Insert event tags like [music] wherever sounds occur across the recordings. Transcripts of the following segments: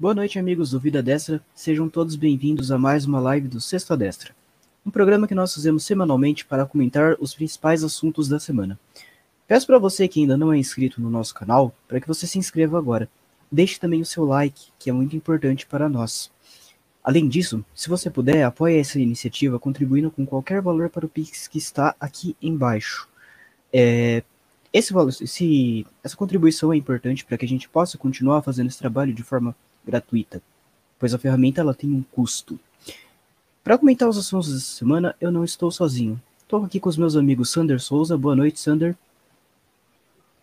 Boa noite, amigos do Vida Destra. Sejam todos bem-vindos a mais uma live do Sexta Destra, um programa que nós fazemos semanalmente para comentar os principais assuntos da semana. Peço para você que ainda não é inscrito no nosso canal, para que você se inscreva agora. Deixe também o seu like, que é muito importante para nós. Além disso, se você puder, apoie essa iniciativa contribuindo com qualquer valor para o Pix que está aqui embaixo. É, esse esse, essa contribuição é importante para que a gente possa continuar fazendo esse trabalho de forma gratuita, pois a ferramenta ela tem um custo. Para comentar os assuntos dessa semana, eu não estou sozinho. Estou aqui com os meus amigos Sander Souza. Boa noite, Sander.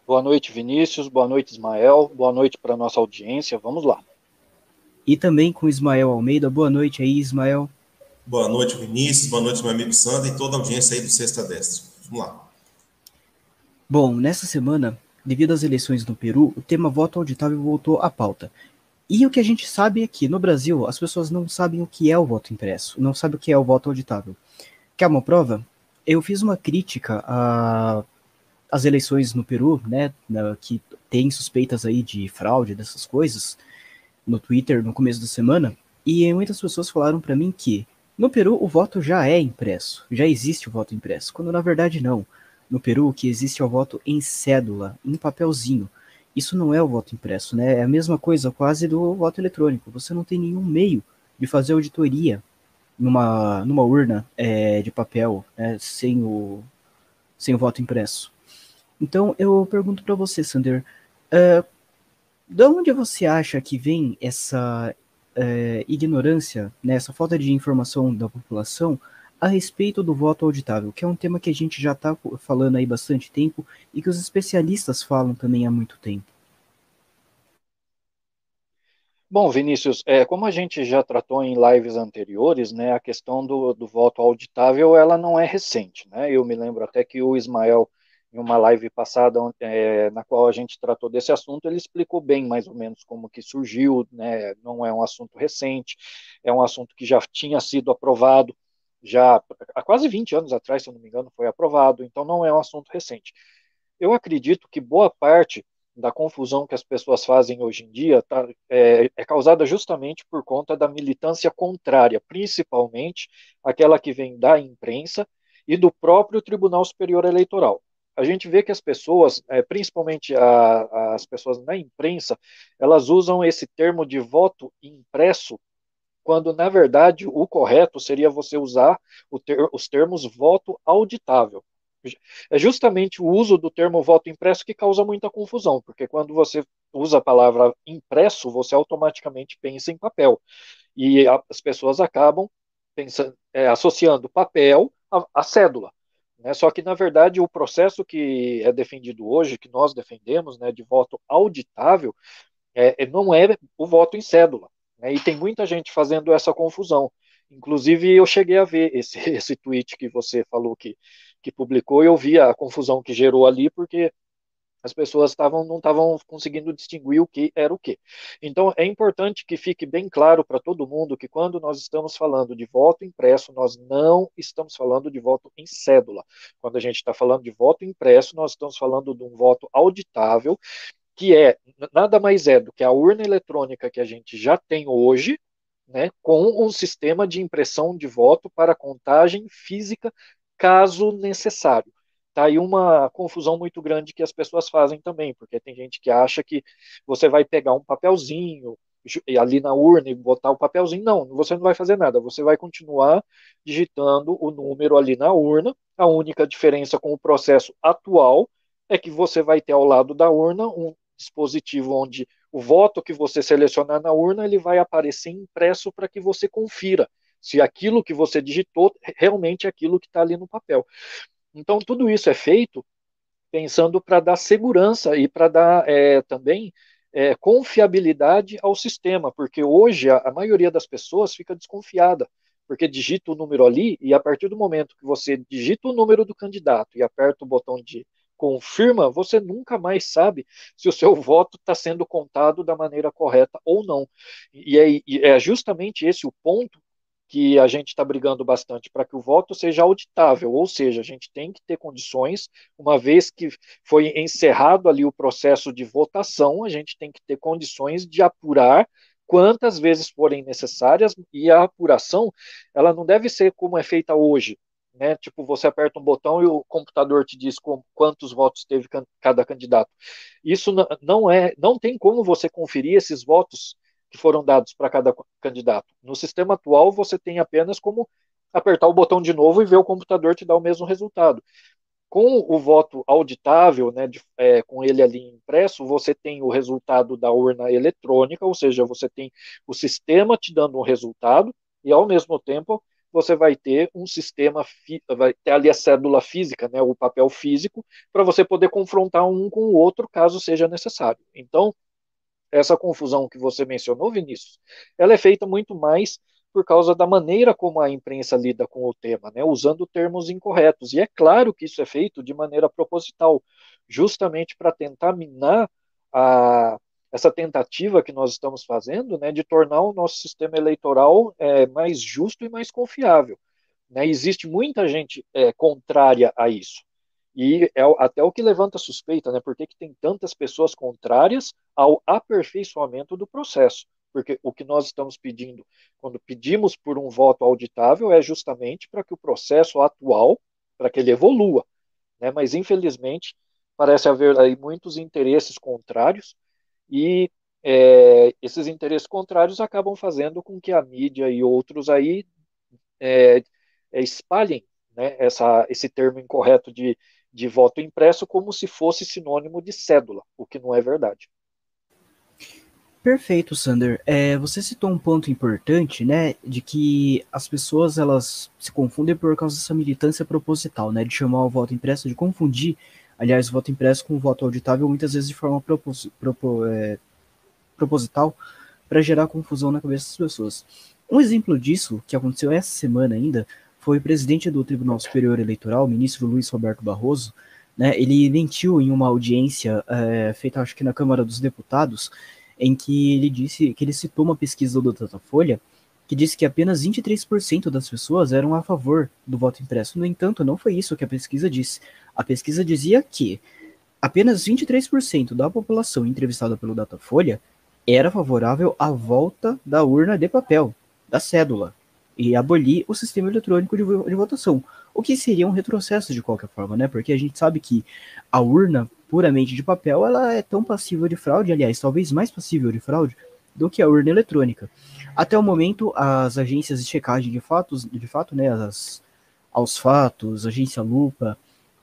Boa noite, Vinícius. Boa noite, Ismael. Boa noite para nossa audiência. Vamos lá. E também com Ismael Almeida. Boa noite aí, Ismael. Boa noite, Vinícius. Boa noite, meu amigo Sander e toda a audiência aí do Sexta Destra. Vamos lá. Bom, nessa semana, devido às eleições no Peru, o tema voto auditável voltou à pauta. E o que a gente sabe é que no Brasil as pessoas não sabem o que é o voto impresso, não sabem o que é o voto auditável. Quer uma prova? Eu fiz uma crítica às eleições no Peru, né, que tem suspeitas aí de fraude, dessas coisas, no Twitter no começo da semana, e muitas pessoas falaram para mim que no Peru o voto já é impresso, já existe o voto impresso, quando na verdade não. No Peru o que existe é o voto em cédula, em papelzinho. Isso não é o voto impresso, né? É a mesma coisa quase do voto eletrônico. Você não tem nenhum meio de fazer auditoria numa, numa urna é, de papel, né, sem, o, sem o voto impresso. Então eu pergunto para você, Sander, uh, de onde você acha que vem essa uh, ignorância, né, essa falta de informação da população a respeito do voto auditável, que é um tema que a gente já está falando aí bastante tempo e que os especialistas falam também há muito tempo. Bom, Vinícius, é, como a gente já tratou em lives anteriores, né, a questão do, do voto auditável, ela não é recente, né, eu me lembro até que o Ismael, em uma live passada, é, na qual a gente tratou desse assunto, ele explicou bem mais ou menos como que surgiu, né, não é um assunto recente, é um assunto que já tinha sido aprovado, já há quase 20 anos atrás, se eu não me engano, foi aprovado, então não é um assunto recente. Eu acredito que boa parte da confusão que as pessoas fazem hoje em dia tá, é, é, causada justamente por conta da militância contrária, principalmente aquela que vem da imprensa e do próprio Tribunal Superior Eleitoral. A gente vê que as pessoas, é, principalmente a, as pessoas na imprensa, elas usam esse termo de voto impresso quando na verdade o correto seria você usar ter, os termos voto auditável. É justamente o uso do termo voto impresso que causa muita confusão, porque quando você usa a palavra impresso, você automaticamente pensa em papel. E a, as pessoas acabam pensando, é, associando papel à, cédula. Né? Só que, na verdade, o processo que é defendido hoje, que nós defendemos, né, de voto auditável, é, é não é o voto em cédula. Né? E tem muita gente fazendo essa confusão. Inclusive, eu cheguei a ver esse, [laughs] esse tweet que você falou que, que publicou, eu vi a confusão que gerou ali, porque as pessoas tavam, não estavam conseguindo distinguir o que era o que. Então, é importante que fique bem claro para todo mundo que quando nós estamos falando de voto impresso, nós não estamos falando de voto em cédula. Quando a gente está falando de voto impresso, nós estamos falando de um voto auditável que é nada mais é do que a urna eletrônica que a gente já tem hoje, né, com um sistema de impressão de voto para contagem física, caso necessário. Tá aí uma confusão muito grande que as pessoas fazem também, porque tem gente que acha que você vai pegar um papelzinho ali na urna e botar o papelzinho. Não, você não vai fazer nada, você vai continuar digitando o número ali na urna. A única diferença com o processo atual é que você vai ter ao lado da urna um dispositivo onde o voto que você selecionar na urna ele vai aparecer impresso para que você confira se aquilo que você digitou realmente é aquilo que está ali no papel. Então tudo isso é feito pensando para dar segurança e para dar é, também é, confiabilidade ao sistema, porque hoje a, a maioria das pessoas fica desconfiada porque digita o número ali e a partir do momento que você digita o número do candidato e aperta o botão de confirma, você nunca mais sabe se o seu [laughs] voto está sendo contado da maneira correta ou não. E é, é justamente esse o ponto que a gente está brigando bastante para que o voto seja auditável, ou seja, a gente tem que ter condições, uma vez que foi encerrado ali o processo de votação, a gente tem que ter condições de apurar quantas vezes forem necessárias e a apuração ela não deve ser como é feita hoje, né? Tipo, você aperta um botão e o computador te diz com, quantos votos teve cada candidato. Isso não é, não tem como você conferir esses votos que foram dados para cada candidato. No sistema atual, você tem apenas como apertar o botão de novo e ver o computador te dar o mesmo resultado. Com o voto auditável, né, de, é, com ele ali impresso, você tem o resultado da urna eletrônica, ou seja, você tem o sistema te dando um resultado e, ao mesmo tempo, você vai ter um sistema, vai ter ali a cédula física, né, o papel físico, para você poder confrontar um com o outro caso seja necessário. Então, essa confusão que você mencionou, Vinícius, ela é feita muito mais por causa da maneira como a imprensa lida com o tema, né, usando termos incorretos. E é claro que isso é feito de maneira proposital, justamente para tentar minar a, essa tentativa que nós estamos fazendo né, de tornar o nosso sistema eleitoral é, mais justo e mais confiável. Né? Existe muita gente é, contrária a isso. E é até o que levanta suspeita, né? Por que, que tem tantas pessoas contrárias ao aperfeiçoamento do processo? Porque o que nós estamos pedindo, quando pedimos por um voto auditável, é justamente para que o processo atual, para que ele evolua. Né? Mas, infelizmente, parece haver aí muitos interesses contrários e é, esses interesses contrários acabam fazendo com que a mídia e outros aí é, é espalhem né, essa, esse termo incorreto de de voto impresso como se fosse sinônimo de cédula, o que não é verdade. Perfeito, Sander. É, você citou um ponto importante, né, de que as pessoas elas se confundem por causa dessa militância proposital, né, de chamar o voto impresso, de confundir, aliás, o voto impresso com o voto auditável, muitas vezes de forma propos, propo, é, proposital, para gerar confusão na cabeça das pessoas. Um exemplo disso, que aconteceu essa semana ainda, foi presidente do Tribunal Superior Eleitoral, o ministro Luiz Roberto Barroso, né, ele mentiu em uma audiência é, feita, acho que na Câmara dos Deputados, em que ele disse que ele citou uma pesquisa do Datafolha que disse que apenas 23% das pessoas eram a favor do voto impresso. No entanto, não foi isso que a pesquisa disse. A pesquisa dizia que apenas 23% da população entrevistada pelo Datafolha era favorável à volta da urna de papel, da cédula e abolir o sistema eletrônico de, de, votação, o que seria um retrocesso de qualquer forma, né? Porque a gente sabe que a urna puramente de papel ela é tão passível de fraude, aliás, talvez mais passível de fraude do que a urna eletrônica. Até o momento, as agências de checagem de fatos, de fato, né, as aos fatos, agência Lupa,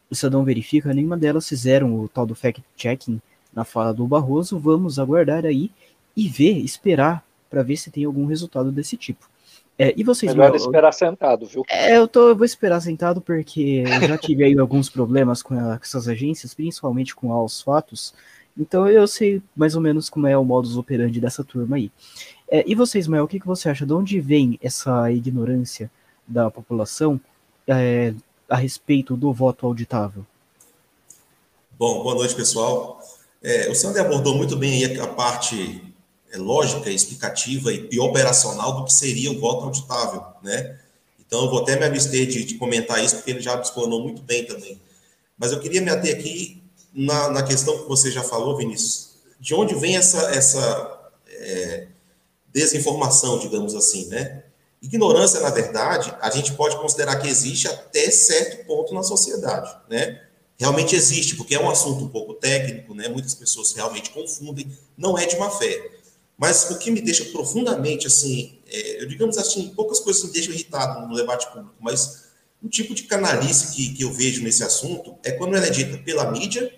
o Estadão Verifica, nenhuma delas fizeram o tal do fact-checking na fala do Barroso. Vamos aguardar aí e ver, esperar para ver se tem algum resultado desse tipo. É, e vocês, Melhor meu, esperar sentado, viu? É, eu, tô, eu vou esperar sentado porque eu já tive aí alguns problemas com, a, com essas agências, principalmente com aos fatos. Então eu sei mais ou menos como é o modus operandi dessa turma aí. É, e você, Ismael, o que, que você acha? De onde vem essa ignorância da população é, a respeito do voto auditável? Bom, boa noite, pessoal. É, o Sander abordou muito bem a parte é, lógica, explicativa e, e, operacional do que seria o voto auditável, né? Então, eu vou até me abster de, de comentar isso, porque ele já explanou muito bem também. Mas eu queria me ater aqui na, na questão que você já falou, Vinícius. De onde vem essa, essa é, desinformação, digamos assim, né? Ignorância, na verdade, a gente pode considerar que existe até certo ponto na sociedade, né? Realmente existe, porque é um assunto um pouco técnico, né? Muitas pessoas realmente confundem, não é de má fé. Mas o que me deixa profundamente, assim, é, eu digamos assim, poucas coisas me deixam irritado no debate público, mas o tipo de canalice que, que eu vejo nesse assunto é quando ela é dita pela mídia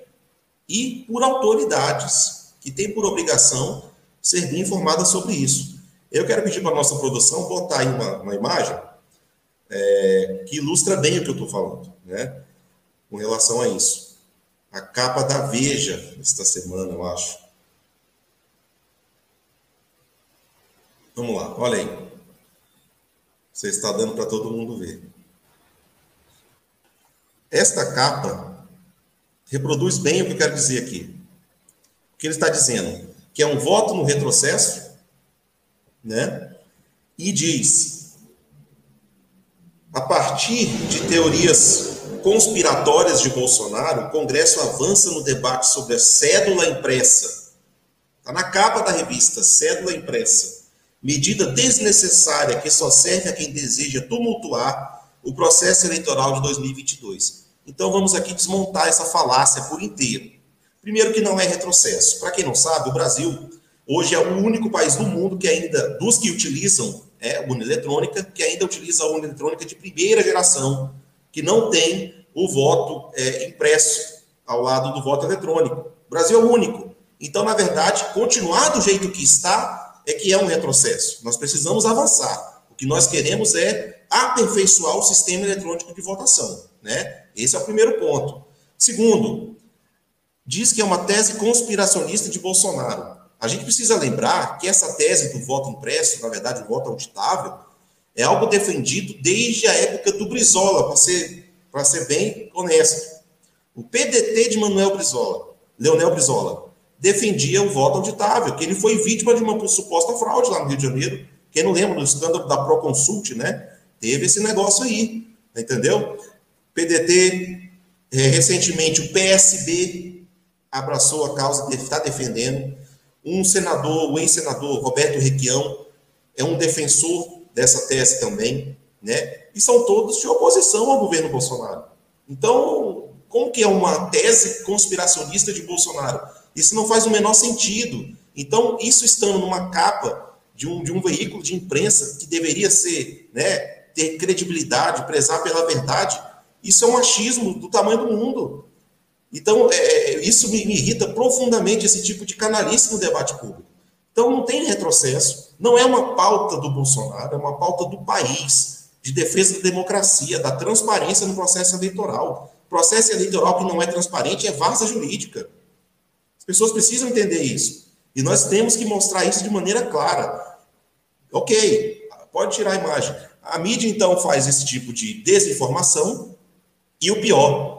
e por autoridades que têm por obrigação ser bem informadas sobre isso. Eu quero pedir para a nossa produção botar aí uma, uma imagem é, que ilustra bem o que eu estou falando, né? Com relação a isso. A capa da Veja, esta semana, eu acho. Vamos lá, olha aí. Você está dando para todo mundo ver. Esta capa reproduz bem o que eu quero dizer aqui. O que ele está dizendo? Que é um voto no retrocesso, né? E diz: a partir de teorias conspiratórias de Bolsonaro, o Congresso avança no debate sobre a cédula impressa. Está na capa da revista, cédula impressa medida desnecessária que só serve a quem deseja tumultuar o processo eleitoral de 2022. Então vamos aqui desmontar essa falácia por inteiro. Primeiro que não é retrocesso. Para quem não sabe, o Brasil hoje é o único país do mundo que ainda, dos que utilizam é, urna eletrônica, que ainda utiliza a urna eletrônica de primeira geração, que não tem o voto é, impresso ao lado do voto eletrônico. O Brasil é o único. Então, na verdade, continuar do jeito que está é que é um retrocesso. Nós precisamos avançar. O que nós queremos é aperfeiçoar o sistema eletrônico de votação. Né? Esse é o primeiro ponto. Segundo, diz que é uma tese conspiracionista de Bolsonaro. A gente precisa lembrar que essa tese do voto impresso, na verdade, o voto auditável, é algo defendido desde a época do Brizola, para ser, ser bem honesto. O PDT de Manuel Brizola, Leonel Brizola, defendia o voto auditável, que ele foi vítima de uma suposta fraude lá no Rio de Janeiro. Quem não lembra do escândalo da Proconsult, né? Teve esse negócio aí, entendeu? PDT, é, recentemente o PSB abraçou a causa, está defendendo. Um senador, o ex-senador Roberto Requião, é um defensor dessa tese também, né? E são todos de oposição ao governo Bolsonaro. Então, como que é uma tese conspiracionista de Bolsonaro? Isso não faz o menor sentido. Então, isso estando numa capa de um, de um veículo de imprensa que deveria ser, né, ter credibilidade, prezar pela verdade, isso é um achismo do tamanho do mundo. Então, é, é, isso me, me, irrita profundamente, esse tipo de canalice no debate público. Então, não tem retrocesso. Não é uma pauta do Bolsonaro, é uma pauta do país, de defesa da democracia, da transparência no processo eleitoral. Processo eleitoral que não é transparente é várzea jurídica. As pessoas precisam entender isso. E nós temos que mostrar isso de maneira clara. Ok, pode tirar a imagem. A mídia, então, faz esse tipo de desinformação, e o pior,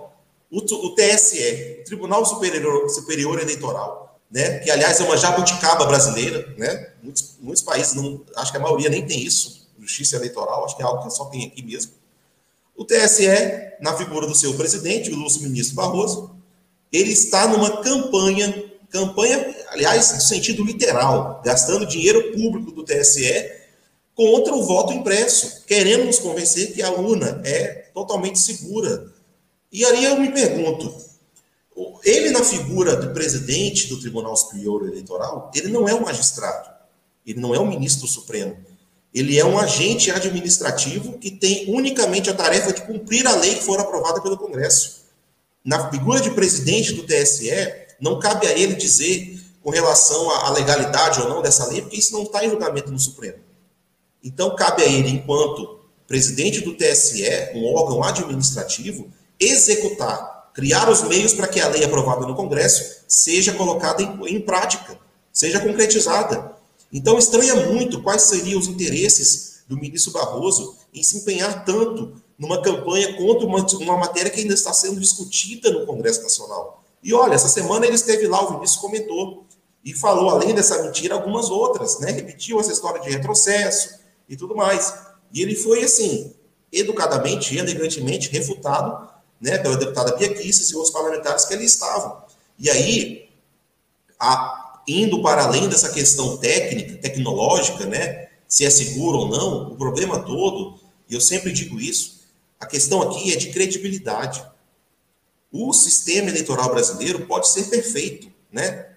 o, o TSE, o Tribunal Superior, Superior Eleitoral, né, que aliás é uma jabuticaba brasileira, né, muitos, muitos países, não, acho que a maioria nem tem isso, justiça eleitoral, acho que é algo que só tem aqui mesmo. O TSE, na figura do seu presidente, o Lúcio Ministro Barroso, ele está numa campanha, campanha, aliás, no sentido literal, gastando dinheiro público do TSE contra o voto impresso, querendo nos convencer que a urna é totalmente segura. E aí eu me pergunto, ele na figura do presidente do Tribunal Superior Eleitoral, ele não é um magistrado, ele não é um ministro supremo, ele é um agente administrativo que tem unicamente a tarefa de cumprir a lei que for aprovada pelo Congresso. Na figura de presidente do TSE, não cabe a ele dizer com relação à legalidade ou não dessa lei, porque isso não está em julgamento no Supremo. Então, cabe a ele, enquanto presidente do TSE, um órgão administrativo, executar, criar os meios para que a lei aprovada no Congresso seja colocada em, em prática, seja concretizada. Então, estranha muito quais seriam os interesses do ministro Barroso em se empenhar tanto numa campanha contra uma, uma matéria que ainda está sendo discutida no Congresso Nacional. E olha, essa semana ele esteve lá, o Vinícius comentou, e falou, além dessa mentira, algumas outras, né? Repetiu essa história de retrocesso, e tudo mais. E ele foi, assim, educadamente elegantemente refutado né, pela deputada Bia e outros parlamentares que ali estavam. E aí, a, indo para além dessa questão técnica, tecnológica, né, se é seguro ou não, o problema todo, e eu sempre digo isso, a questão aqui é de credibilidade. O sistema eleitoral brasileiro pode ser perfeito, né?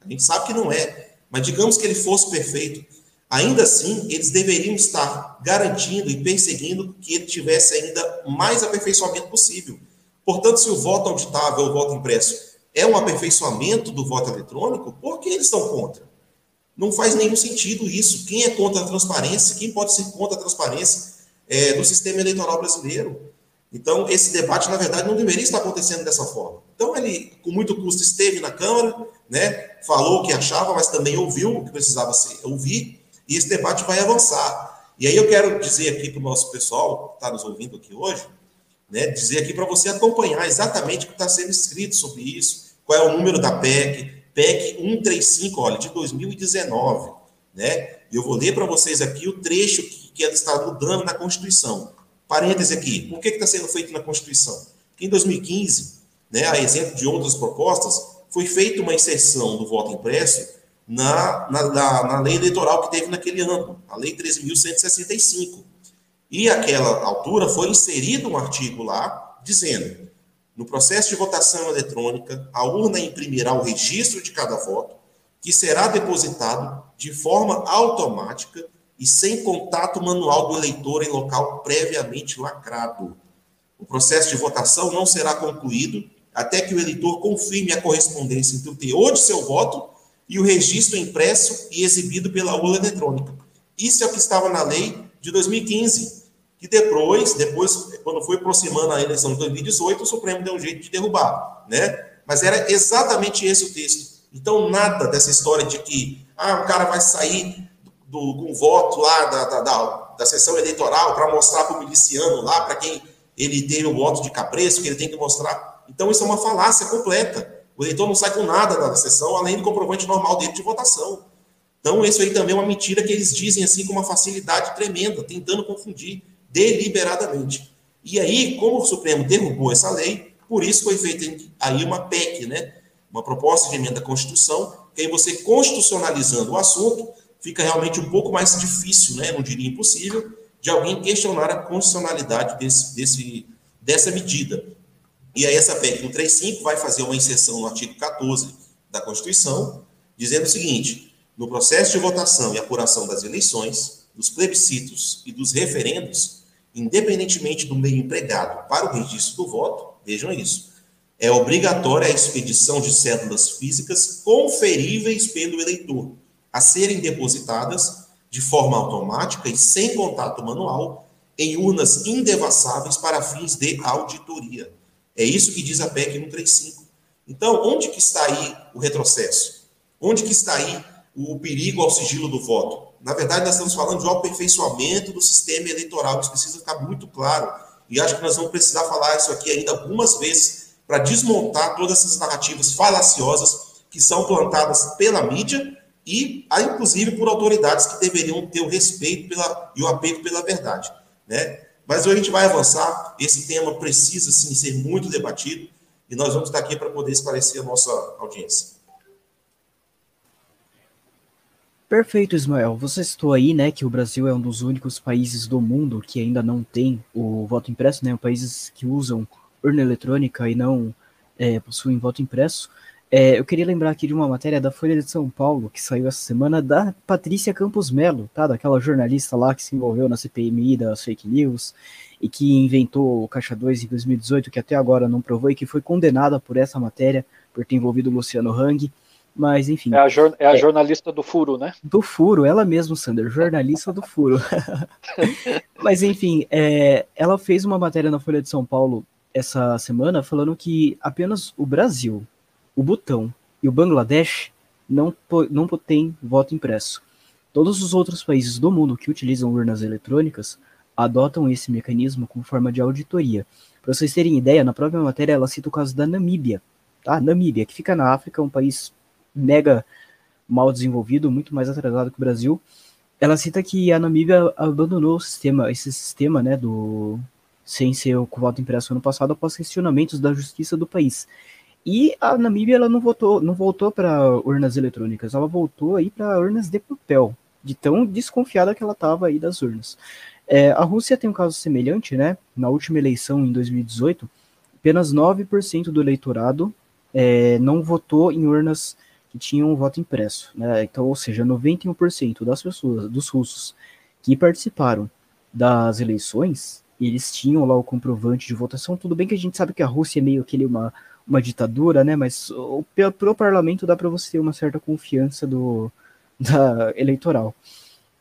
A gente sabe que não é, mas digamos que ele fosse perfeito. Ainda assim, eles deveriam estar garantindo e perseguindo que ele tivesse ainda mais aperfeiçoamento possível. Portanto, se o voto auditável o voto impresso é um aperfeiçoamento do voto eletrônico, por que eles estão contra? Não faz nenhum sentido isso. Quem é contra a transparência? Quem pode ser contra a transparência é, do sistema eleitoral brasileiro? Então, esse debate, na verdade, não deveria estar acontecendo dessa forma. Então, ele, com muito custo, esteve na Câmara, né, falou o que achava, mas também ouviu o que precisava ser, ouvir, e esse debate vai avançar. E aí eu quero dizer aqui para o nosso pessoal que está nos ouvindo aqui hoje, né, dizer aqui para você acompanhar exatamente o que está sendo escrito sobre isso, qual é o número da PEC, PEC 135, olha, de 2019, né? Eu vou ler para vocês aqui o trecho que, que ela está mudando na Constituição. Parêntese aqui, por que está sendo feito na Constituição? Porque em 2015, né, a exemplo de outras propostas, foi feita uma inserção do voto impresso na, na, na, na lei eleitoral que teve naquele ano, a Lei 13.165. E aquela altura foi inserido um artigo lá dizendo: no processo de votação eletrônica, a urna imprimirá o registro de cada voto, que será depositado de forma automática e sem contato manual do eleitor em local previamente lacrado. O processo de votação não será concluído até que o eleitor confirme a correspondência entre o teor de seu voto e o registro impresso e exibido pela urna eletrônica. Isso é o que estava na lei de 2015 que depois, depois, quando foi aproximando a eleição de 2018, o Supremo deu um jeito de derrubar, né? Mas era exatamente esse o texto. Então, nada dessa história de que ah, o cara vai sair do, com voto lá da, da, da, da sessão eleitoral para mostrar para o miliciano lá, para quem ele teve o voto de capreço, que ele tem que mostrar. Então, isso é uma falácia completa. O eleitor não sai com nada da sessão, além do comprovante normal dele de votação. Então, isso aí também é uma mentira que eles dizem assim com uma facilidade tremenda, tentando confundir deliberadamente. E aí, como o Supremo derrubou essa lei, por isso foi feita aí uma PEC, né? Uma proposta de emenda à Constituição, que aí você constitucionalizando o assunto, fica realmente um pouco mais difícil, né? Não diria impossível, de alguém questionar a constitucionalidade desse, desse, dessa medida. E aí essa PEC 135 vai fazer uma inserção no artigo 14 da Constituição, dizendo o seguinte: no processo de votação e apuração das eleições, dos plebiscitos e dos referendos, independentemente do meio empregado para o registro do voto, vejam isso, é obrigatória a expedição de cédulas físicas conferíveis pelo eleitor, a serem depositadas de forma automática e sem contato manual em urnas indevassáveis para fins de auditoria. É isso que diz a PEC 135. Então, onde que está aí o retrocesso? Onde que está aí o perigo ao sigilo do voto? Na verdade, nós estamos falando de um aperfeiçoamento do sistema eleitoral, isso precisa ficar muito claro. E acho que nós vamos precisar falar isso aqui ainda algumas vezes para desmontar todas essas narrativas falaciosas que são plantadas pela mídia e, inclusive, por autoridades que deveriam ter o respeito pela, e o apego pela verdade. Né? Mas hoje a gente vai avançar, esse tema precisa, sim, ser muito debatido e nós vamos estar aqui para poder esclarecer a nossa audiência. Perfeito, Ismael. Você citou aí, né, que o Brasil é um dos únicos países do mundo que ainda não tem o voto impresso, né, países que usam urna eletrônica e não é, possuem voto impresso. É, eu queria lembrar aqui de uma matéria da Folha de São Paulo, que saiu essa semana, da Patrícia Campos Melo, tá? Daquela jornalista lá que se envolveu na CPMI das fake news e que inventou o Caixa 2 em 2018, que até agora não provou e que foi condenada por essa matéria, por ter envolvido o Luciano Hang. Mas, enfim. É a, jor é a é, jornalista do furo, né? Do furo, ela mesma, Sander, jornalista do furo. [laughs] Mas, enfim, é, ela fez uma matéria na Folha de São Paulo essa semana falando que apenas o Brasil, o Butão e o Bangladesh não, não tem voto impresso. Todos os outros países do mundo que utilizam urnas eletrônicas adotam esse mecanismo como forma de auditoria. Para vocês terem ideia, na própria matéria ela cita o caso da Namíbia. Tá? Namíbia, que fica na África, um país mega mal desenvolvido, muito mais atrasado que o Brasil. Ela cita que a Namíbia abandonou o sistema, esse sistema, né, do sem ser o voto impresso ano passado após questionamentos da justiça do país. E a Namíbia ela não votou, não voltou para urnas eletrônicas, ela voltou aí para urnas de papel, de tão desconfiada que ela estava aí das urnas. É, a Rússia tem um caso semelhante, né? Na última eleição em 2018, apenas 9% do eleitorado é, não votou em urnas que tinham voto impresso, né? Então, ou seja, 91% das pessoas, dos russos que participaram das eleições, eles tinham lá o comprovante de votação. Tudo bem que a gente sabe que a Rússia é meio que uma, uma ditadura, né? Mas o, pro parlamento dá para você ter uma certa confiança do [laughs] da eleitoral.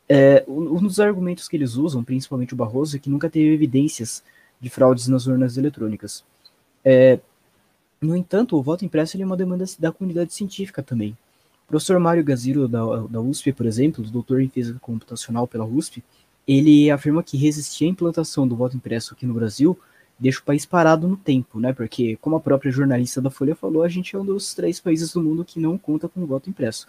É, um dos argumentos que eles usam, principalmente o Barroso, é que nunca teve evidências de fraudes nas urnas eletrônicas. É, no entanto, o voto impresso é uma demanda da comunidade científica também. O professor Mário Gaziro, da, da USP, por exemplo, doutor em física computacional pela USP, ele afirma que resistir à implantação do voto impresso aqui no Brasil deixa o país parado no tempo, né? Porque, como a própria jornalista da Folha falou, a gente é um dos três países do mundo que não conta com voto impresso.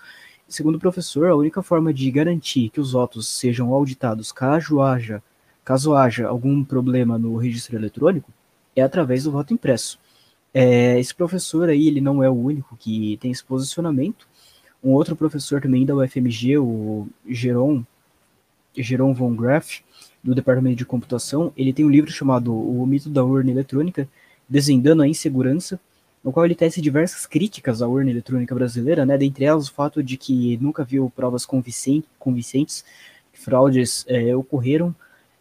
segundo o professor, a única forma de garantir que os votos sejam auditados caso haja, caso haja algum problema no registro eletrônico é através do voto impresso. É, esse professor aí, ele não é o único que tem esse posicionamento. Um outro professor também da UFMG, o Geron, Geron von Graff, do Departamento de Computação, ele tem um livro chamado O Mito da Urna Eletrônica, Desvendando a Insegurança, no qual ele tece diversas críticas à urna eletrônica brasileira, né, dentre elas o fato de que nunca viu provas convincentes que fraudes é, ocorreram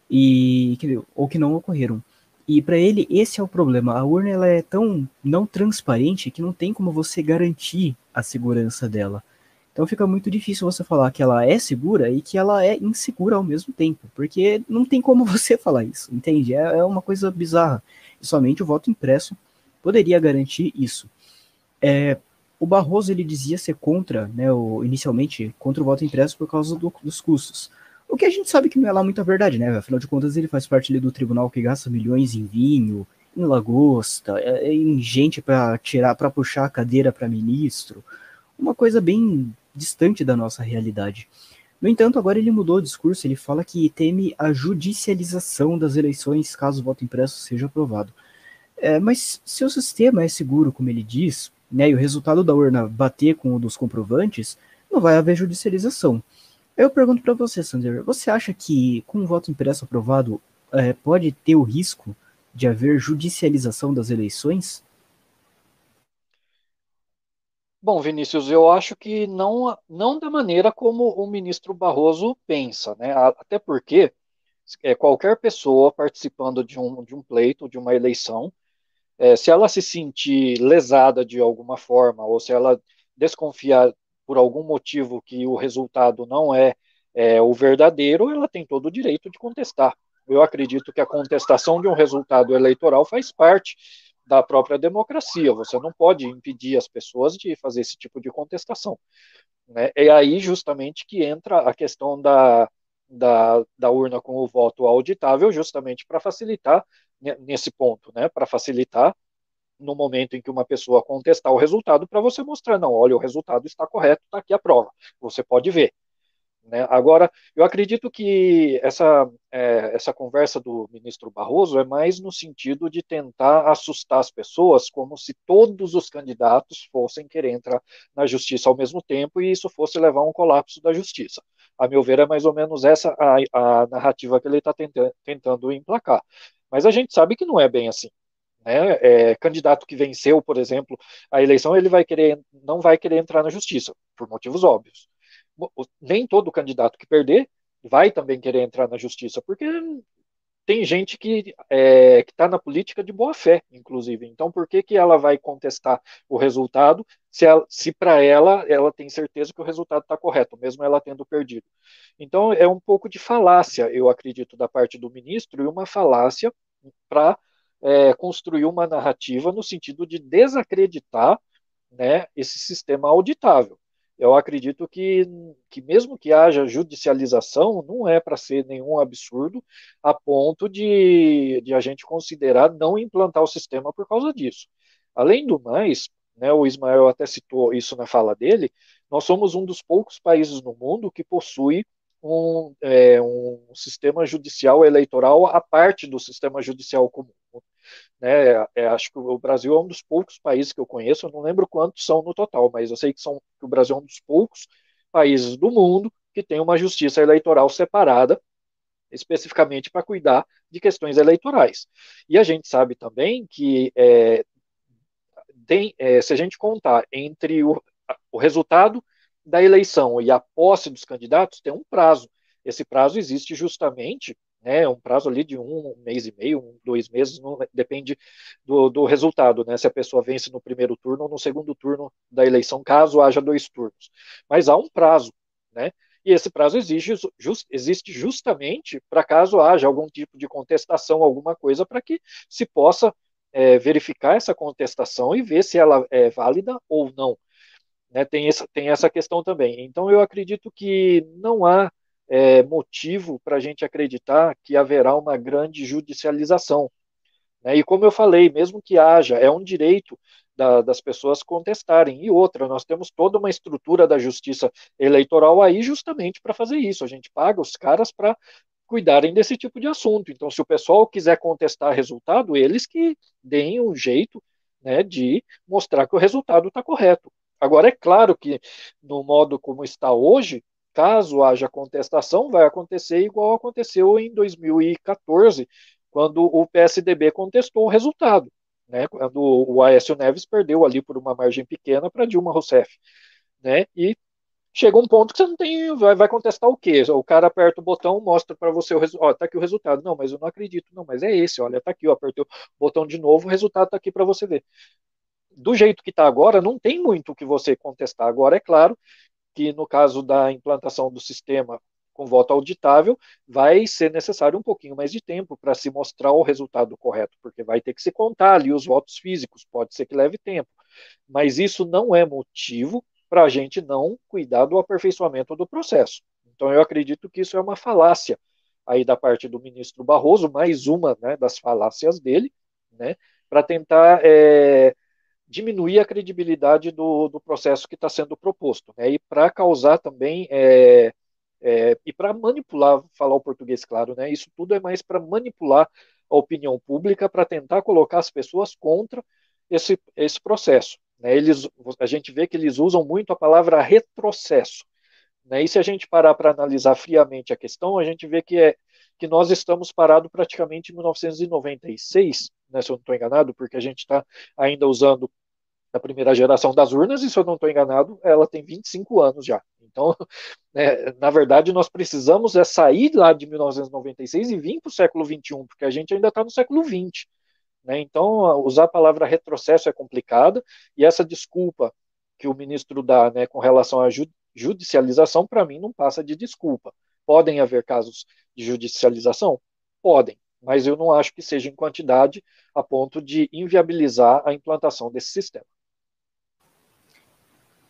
e ou que não ocorreram. E para ele esse é o problema. A urna ela é tão não transparente que não tem como você garantir a segurança dela. Então fica muito difícil você falar que ela é segura e que ela é insegura ao mesmo tempo, porque não tem como [laughs] você falar isso, entende? É, é uma coisa bizarra. E somente o voto impresso poderia garantir isso. É, o Barroso ele dizia ser contra, né, o, inicialmente, contra o voto impresso por causa do, dos custos. O que a gente sabe que não é lá muita verdade, né? Afinal de contas, ele faz parte ali do tribunal que gasta milhões em vinho, em lagosta, é, é em gente para tirar, para puxar a cadeira para ministro. Uma coisa bem distante da nossa realidade. No entanto, agora ele mudou o discurso, ele fala que teme a judicialização das eleições caso o voto impresso seja aprovado. É, mas se o sistema é seguro, como ele diz, né, e o resultado da urna bater com o dos comprovantes, não vai haver judicialização. Eu pergunto para você, Sander, você acha que com o voto impresso aprovado é, pode ter o risco de haver judicialização das eleições? Bom, Vinícius, eu acho que não, não da maneira como o ministro Barroso pensa, né? Até porque é, qualquer pessoa participando de um, de um pleito, de uma eleição, é, se ela se sentir lesada de alguma forma, ou se ela desconfiar por algum motivo que o resultado não é, é o verdadeiro, ela tem todo o direito de contestar. Eu acredito que a contestação de um resultado eleitoral faz parte da própria democracia. Você não pode impedir as pessoas de fazer esse tipo de contestação. Né? É aí justamente que entra a questão da, da, da urna com o voto auditável, justamente para facilitar nesse ponto, né, para facilitar no momento em que uma pessoa contestar o resultado, para você mostrar, não, olha, o resultado está correto, está aqui a prova, você pode ver. Né? Agora, eu acredito que essa, é, essa conversa do ministro Barroso é mais no sentido de tentar assustar as pessoas, como se todos os candidatos fossem querer entrar na justiça ao mesmo tempo e isso fosse levar a um colapso da justiça. A meu ver, é mais ou menos essa a, a narrativa que ele está tenta, tentando emplacar. Mas a gente sabe que não é bem assim. Né? É, candidato que venceu, por exemplo, a eleição, ele vai querer, não vai querer entrar na justiça, por motivos óbvios. Nem todo candidato que perder vai também querer entrar na justiça, porque tem gente que é, está na política de boa fé, inclusive. Então, por que, que ela vai contestar o resultado se, se para ela ela tem certeza que o resultado está correto, mesmo ela tendo perdido? Então, é um pouco de falácia, eu acredito, da parte do ministro, e uma falácia para é, construir uma narrativa no sentido de desacreditar né, esse sistema auditável eu acredito que, que mesmo que haja judicialização, não é para ser nenhum absurdo a ponto de, de a gente considerar não implantar o sistema por causa disso. Além do mais, né, o Ismael até citou isso na fala dele, nós somos um dos poucos países no mundo que possui um, é, um sistema judicial eleitoral à parte do sistema judicial comum. Né? É, acho que o Brasil é um dos poucos países que eu conheço, eu não lembro quantos são no total, mas eu sei que, são, que o Brasil é um dos poucos países do mundo que tem uma justiça eleitoral separada, especificamente para cuidar de questões eleitorais. E a gente sabe também que é, tem, é, se a gente contar entre o, o resultado da eleição e a posse dos candidatos, tem um prazo. Esse prazo existe justamente né, um prazo ali de um mês e meio, dois meses, não, depende do, do, resultado, né, se a pessoa vence no primeiro turno ou no segundo turno da eleição, caso haja dois turnos. Mas há um prazo, né, e esse prazo exige, just, existe justamente para caso haja algum tipo de contestação, alguma coisa, para que se possa é, verificar essa contestação e ver se ela é válida ou não. Né, tem, essa, tem essa questão também. Então, eu acredito que não há é, motivo para a gente acreditar que haverá uma grande judicialização. Né? E como eu falei, mesmo que haja, é um direito da, das pessoas contestarem. E outra, nós temos toda uma estrutura da justiça eleitoral aí justamente para fazer isso. A gente paga os caras para cuidarem desse tipo de assunto. Então, se o pessoal quiser contestar resultado, eles que deem um jeito né, de mostrar que o resultado está correto. Agora, é claro que, no modo como está hoje, caso haja contestação, vai acontecer igual aconteceu em 2014, quando o PSDB contestou o resultado, né, quando o Aécio Neves perdeu ali por uma margem pequena para Dilma Rousseff. Né, e chega um ponto que você não tem, vai, vai contestar o quê? O cara aperta o botão, mostra para você o resultado, tá aqui o resultado. Não, mas eu não acredito, não, mas é esse, olha, tá aqui, eu apertei o botão de novo, o resultado tá aqui para você ver. Do jeito que está agora, não tem muito o que você contestar. Agora, é claro que no caso da implantação do sistema com voto auditável, vai ser necessário um pouquinho mais de tempo para se mostrar o resultado correto, porque vai ter que se contar ali os votos físicos, pode ser que leve tempo. Mas isso não é motivo para a gente não cuidar do aperfeiçoamento do processo. Então, eu acredito que isso é uma falácia aí da parte do ministro Barroso, mais uma né, das falácias dele, né, para tentar é, diminuir a credibilidade do, do processo que está sendo proposto, né, e para causar também, é, é, e para manipular, falar o português claro, né, isso tudo é mais para manipular a opinião pública, para tentar colocar as pessoas contra esse, esse processo. Né, eles, a gente vê que eles usam muito a palavra retrocesso. Né, e se a gente parar para analisar friamente a questão, a gente vê que, é, que nós estamos parados praticamente em 1996, né, se eu não estou enganado, porque a gente está ainda usando a primeira geração das urnas, e se eu não estou enganado, ela tem 25 anos já. Então, [laughs] é, na verdade, nós precisamos é sair lá de 1996 e vir para o século 21, porque a gente ainda está no século 20. Né? Então, usar a palavra retrocesso é complicada, e essa desculpa que o ministro dá né, com relação à judicialização, para mim, não passa de desculpa. Podem haver casos de judicialização? Podem, mas eu não acho que seja em quantidade a ponto de inviabilizar a implantação desse sistema.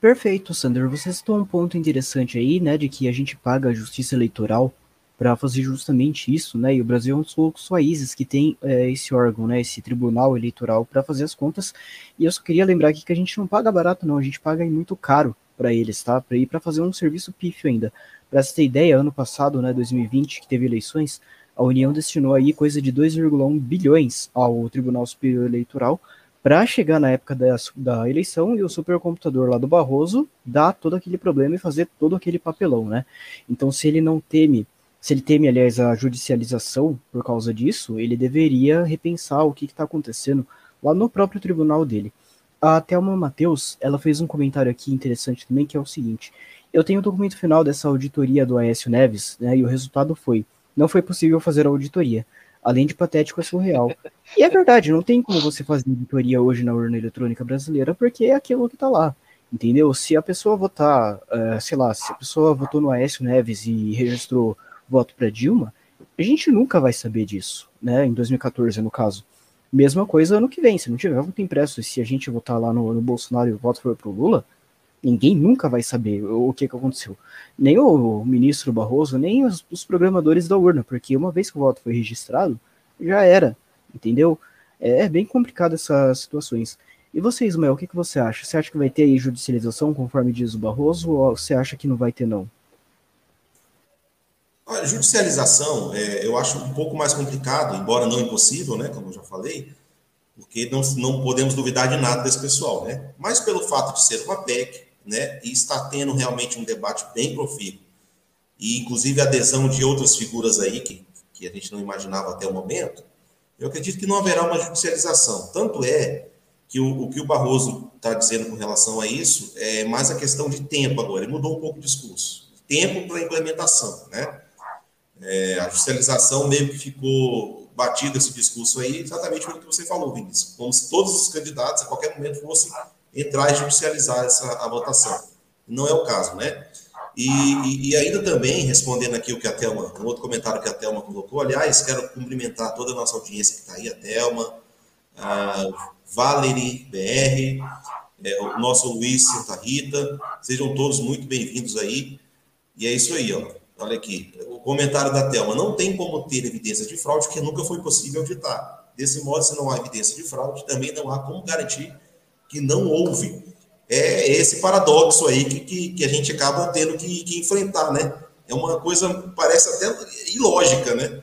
Perfeito, Sander. Você citou um ponto interessante aí, né, de que a gente paga a justiça eleitoral para fazer justamente isso, né? E o Brasil é um dos poucos países que tem é, esse órgão, né? Esse tribunal eleitoral para fazer as contas. E eu só queria lembrar aqui que a gente não paga barato, não. A gente paga muito caro para eles, tá? Para ir para fazer um serviço pífio ainda. Para você ter ideia, ano passado, né, 2020, que teve eleições, a União destinou aí coisa de 2,1 bilhões ao Tribunal Superior Eleitoral para chegar na época da, da eleição e o supercomputador lá do Barroso dar todo aquele problema e fazer todo aquele papelão, né? Então, se ele não teme se ele teme, aliás, a judicialização por causa disso, ele deveria repensar o que está acontecendo lá no próprio tribunal dele. A Thelma Matheus, ela fez um comentário aqui interessante também, que é o seguinte, eu tenho o documento final dessa auditoria do Aécio Neves, né, e o resultado foi, não foi possível fazer a auditoria, além de patético é surreal. E é verdade, não tem como você fazer auditoria hoje na urna eletrônica brasileira, porque é aquilo que está lá. Entendeu? Se a pessoa votar, uh, sei lá, se a pessoa votou no Aécio Neves e registrou voto para Dilma, a gente nunca vai saber disso, né? Em 2014, no caso. Mesma coisa ano que vem, se não tiver voto impresso, se a gente votar lá no, no Bolsonaro e o voto for pro Lula, ninguém nunca vai saber o, que, que aconteceu. Nem o ministro Barroso, nem os, os, programadores da urna, porque uma vez que o voto foi registrado, já era, entendeu? É, é bem complicado essas situações. E você, Ismael, o que, que você acha? Você acha que vai ter aí judicialização, conforme diz o Barroso, ou você acha que não vai ter, não? A judicialização, é, eu acho um pouco mais complicado, embora não impossível, né, como eu já falei, porque não, não podemos duvidar de nada desse pessoal, né? Mas pelo fato de ser uma PEC, né, e está tendo realmente um debate bem profícuo, e inclusive a adesão de outras figuras aí que, que a gente não imaginava até o momento, eu acredito que não haverá uma judicialização. Tanto é que o, o que o Barroso está dizendo com relação a isso é mais a questão de tempo agora, ele mudou um pouco o discurso. Tempo para implementação, né? É, a judicialização meio que ficou batido esse discurso aí, exatamente pelo que você falou, Vinícius. Como se todos os candidatos, a qualquer momento, fossem entrar e judicializar essa a votação. Não é o caso, né? E, e, e, ainda também, respondendo aqui o que a Thelma, um outro comentário que a Thelma colocou, aliás, quero cumprimentar toda a nossa audiência que está aí, a Thelma, a Valerie BR, é, o nosso Luiz Santa Rita, sejam todos muito bem-vindos aí. E é isso aí, ó. Olha aqui, o comentário da Thelma. Não tem como ter evidências de fraude, porque nunca foi possível auditar. Desse modo, se não há evidência de fraude, também não há como garantir que não houve. É esse paradoxo aí que, que, que a gente acaba tendo que, que, enfrentar, né? É uma coisa, parece até ilógica, né?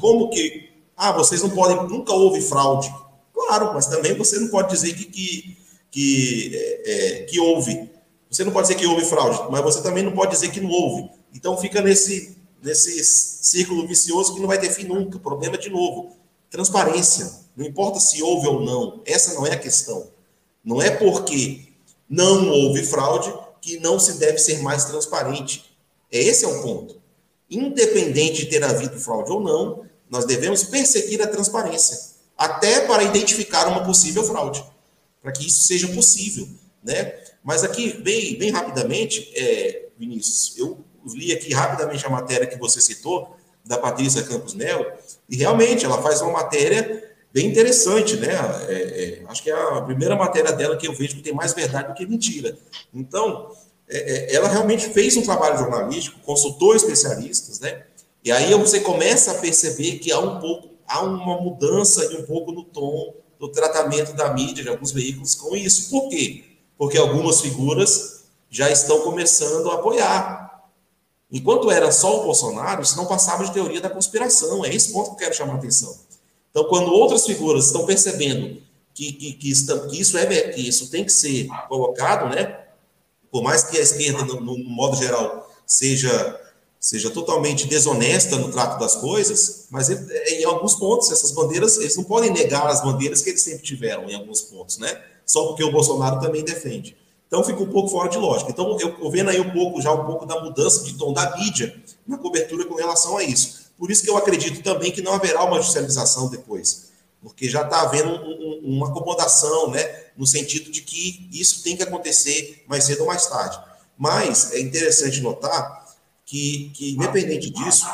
Como que, ah, vocês não podem, nunca houve fraude. Claro, mas também você não pode dizer que, que, que, é, é, que houve. Você não pode dizer que houve fraude, mas você também não pode dizer que não houve. Então fica nesse, nesse círculo vicioso que não vai ter fim nunca. Problema é, de novo, transparência. Não importa se houve ou não, essa não é a questão. Não é porque não houve fraude que não se deve ser mais transparente. Esse é o ponto. Independente de ter havido fraude ou não, nós devemos perseguir a transparência, até para identificar uma possível fraude, para que isso seja possível, né? Mas aqui, bem, bem rapidamente, é, Vinícius, eu li aqui rapidamente a matéria que você citou, da Patrícia Campos Melo, e realmente ela faz uma matéria bem interessante, né? É, é, acho que é a primeira matéria dela que eu vejo que tem mais verdade do que mentira. Então, é, é ela realmente fez um trabalho jornalístico, consultou especialistas, né? E aí você começa a perceber que há um pouco, há uma mudança e um pouco no tom do tratamento da mídia de alguns veículos com isso. Por quê? Porque algumas figuras já estão começando a apoiar. Enquanto era só o Bolsonaro, isso não passava de teoria da conspiração. É esse ponto que eu quero chamar a atenção. Então, quando outras figuras estão percebendo que, que, que, que isso é que isso tem que ser colocado, né? Por mais que a esquerda, no, no modo geral, seja seja totalmente desonesta no trato das coisas, mas ele, em alguns pontos essas bandeiras eles não podem negar as bandeiras que eles sempre tiveram em alguns pontos, né? Só porque o Bolsonaro também defende. Então fica um pouco fora de lógica. Então eu, eu vendo aí um pouco já um pouco da mudança de tom da mídia na cobertura com relação a isso. Por isso que eu acredito também que não haverá uma judicialização depois, porque já está havendo um, um, uma acomodação, né, no sentido de que isso tem que acontecer mais cedo ou mais tarde. Mas é interessante notar que, que independente disso,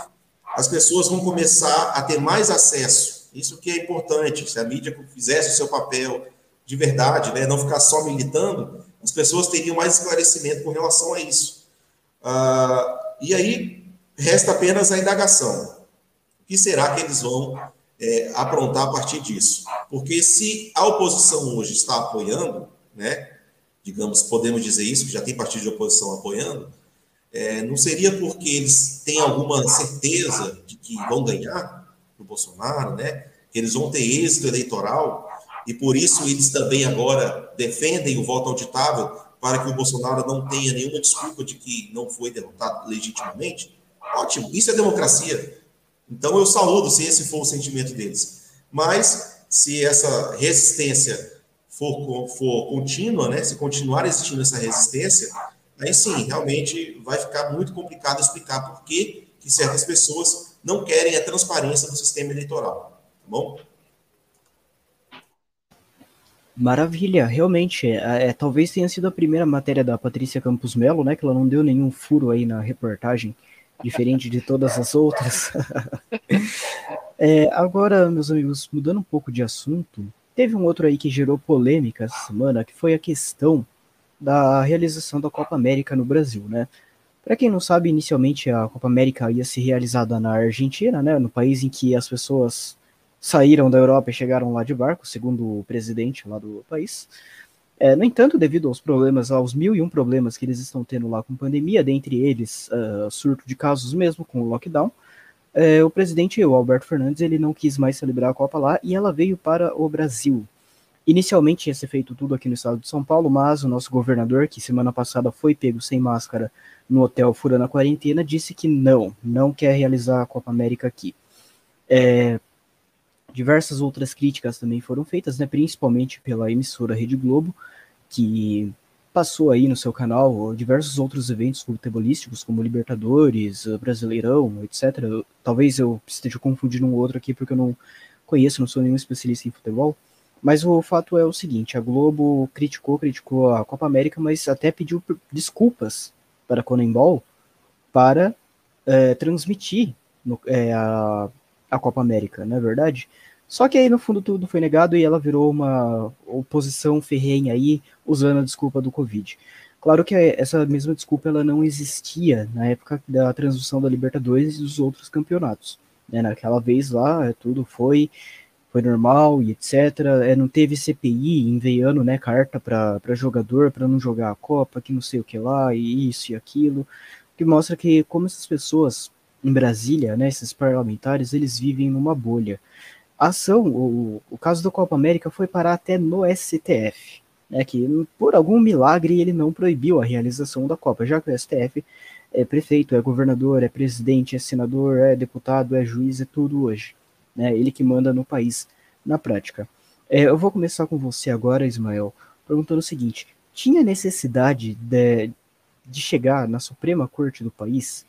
as pessoas vão começar a ter mais acesso. Isso que é importante. Se a mídia fizesse o seu papel de verdade, né, não ficar só militando, as pessoas teriam mais esclarecimento com relação a isso. Ah, e aí, resta apenas a indagação. O que será que eles vão é, aprontar a partir disso? Porque se a oposição hoje está apoiando, né, digamos, podemos dizer isso, que já tem partido de oposição apoiando, é, não seria porque eles têm alguma certeza de que vão ganhar o Bolsonaro, né? Que eles vão ter êxito eleitoral e por isso eles também agora defendem o voto auditável para que o Bolsonaro não tenha nenhuma desculpa de que não foi derrotado legitimamente? Ótimo, isso é democracia. Então eu saúdo se esse for o sentimento deles. Mas se essa resistência for, for contínua, né, se continuar existindo essa resistência, aí sim, realmente vai ficar muito complicado explicar por que, que certas pessoas não querem a transparência do sistema eleitoral. Tá bom? Maravilha, realmente. É, é, talvez tenha sido a primeira matéria da Patrícia Campos Melo, né? Que ela não deu nenhum furo aí na reportagem diferente de todas as outras. [laughs] é, agora, meus amigos, mudando um pouco de assunto, teve um outro aí que gerou polêmica essa semana, que foi a questão da realização da Copa América no Brasil, né? Para quem não sabe, inicialmente a Copa América ia ser realizada na Argentina, né? No país em que as pessoas saíram da Europa e chegaram lá de barco, segundo o presidente lá do país. É, no entanto, devido aos problemas, aos mil e um problemas que eles estão tendo lá com pandemia, dentre eles uh, surto de casos mesmo com o lockdown, é, o presidente, o Alberto Fernandes, ele não quis mais celebrar a Copa lá e ela veio para o Brasil. Inicialmente ia ser feito tudo aqui no estado de São Paulo, mas o nosso governador, que semana passada foi pego sem máscara no hotel furando a quarentena, disse que não, não quer realizar a Copa América aqui. É, diversas outras críticas também foram feitas, né, principalmente pela emissora Rede Globo, que passou aí no seu canal diversos outros eventos futebolísticos, como Libertadores, Brasileirão, etc. Talvez eu esteja confundindo um outro aqui porque eu não conheço, não sou nenhum especialista em futebol. Mas o fato é o seguinte: a Globo criticou, criticou a Copa América, mas até pediu desculpas para a Conembol para é, transmitir no, é, a, a Copa América, não é verdade? Só que aí no fundo tudo foi negado e ela virou uma oposição ferrenha aí, usando a desculpa do Covid. Claro que essa mesma desculpa ela não existia na época da transmissão da Libertadores e dos outros campeonatos. Né? Naquela vez lá, tudo foi foi normal e etc. É, não teve CPI enviando né, carta para jogador para não jogar a Copa, que não sei o que lá, e isso e aquilo, que mostra que como essas pessoas em Brasília, né, esses parlamentares, eles vivem numa bolha. A ação, o, o caso da Copa América foi parar até no STF. né, que por algum milagre ele não proibiu a realização da Copa, já que o STF é prefeito, é governador, é presidente, é senador, é deputado, é juiz, é tudo hoje. Né, ele que manda no país na prática. É, eu vou começar com você agora, Ismael, perguntando o seguinte: tinha necessidade de, de chegar na Suprema Corte do país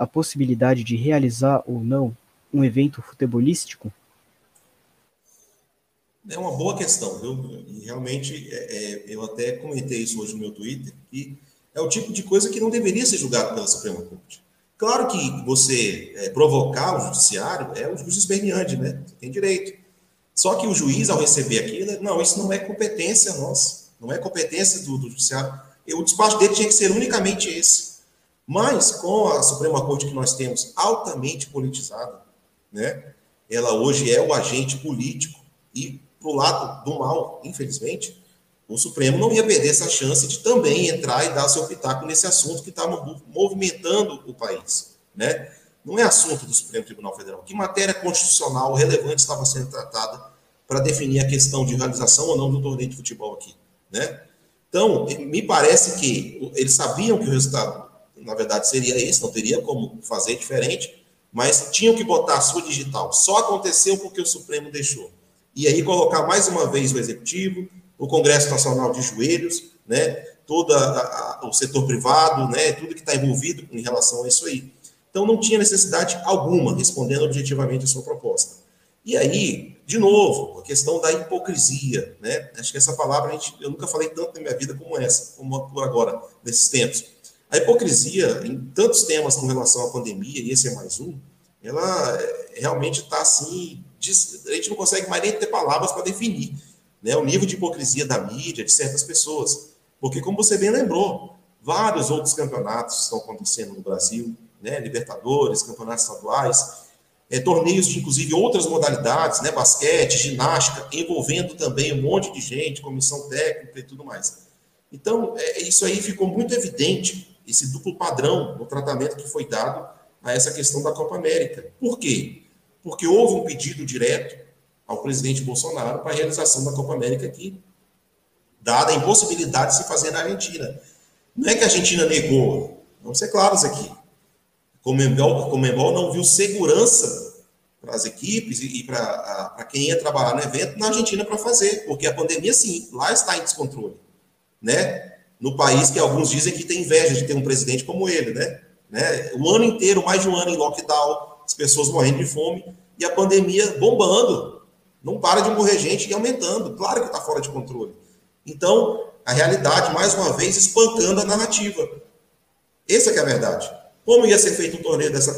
a possibilidade de realizar ou não um evento futebolístico? É uma boa questão, viu? E realmente, é, é, eu até comentei isso hoje no meu Twitter, que é o tipo de coisa que não deveria ser julgado pela Suprema Corte. Claro que você é, provocar o judiciário é o juiz esperneante, né? Você tem direito. Só que o juiz, ao receber aquilo, não, isso não é competência nossa, não é competência do, do judiciário. E o despacho dele tinha que ser unicamente esse. Mas, com a Suprema Corte que nós temos altamente politizada, né? ela hoje é o agente político e para o lado do mal, infelizmente, o Supremo não ia perder essa chance de também entrar e dar seu pitaco nesse assunto que está movimentando o país. Né? Não é assunto do Supremo Tribunal Federal. Que matéria constitucional relevante estava sendo tratada para definir a questão de realização ou não do torneio de futebol aqui? Né? Então, me parece que eles sabiam que o resultado, na verdade, seria esse, não teria como fazer diferente, mas tinham que botar a sua digital. Só aconteceu porque o Supremo deixou e aí colocar mais uma vez o executivo, o Congresso Nacional de joelhos, né, todo a, a, o setor privado, né, tudo que está envolvido em relação a isso aí. Então não tinha necessidade alguma, respondendo objetivamente a sua proposta. E aí, de novo, a questão da hipocrisia, né? Acho que essa palavra gente, eu nunca falei tanto na minha vida como essa, como por agora, nesses tempos. A hipocrisia, em tantos temas com relação à pandemia, e esse é mais um, ela é, realmente está assim a gente não consegue mais nem ter palavras para definir né, o nível de hipocrisia da mídia, de certas pessoas. Porque, como você bem lembrou, vários outros campeonatos estão acontecendo no Brasil, né, Libertadores, campeonatos estaduais, é, torneios de, inclusive, outras modalidades, né, basquete, ginástica, envolvendo também um monte de gente, comissão técnica e tudo mais. Então, é, isso aí ficou muito evidente, esse duplo padrão no tratamento que foi dado a essa questão da Copa América. Por quê? porque houve um pedido direto ao presidente Bolsonaro para a realização da Copa América aqui, dada a impossibilidade de se fazer na Argentina. Não é que a Argentina negou, vamos ser claros aqui. Comembol, Comembol não viu segurança para as equipes e, para quem ia trabalhar no evento na Argentina para fazer, porque a pandemia, sim, lá está em descontrole. Né? No país que alguns dizem que tem inveja de ter um presidente como ele, né? né? O ano inteiro, mais de um ano em lockdown, as pessoas morrendo de fome e a pandemia bombando. Não para de morrer gente e aumentando. Claro que está fora de controle. Então, a realidade, mais uma vez, espancando a narrativa. Essa é a verdade. Como ia ser feito um torneio dessa,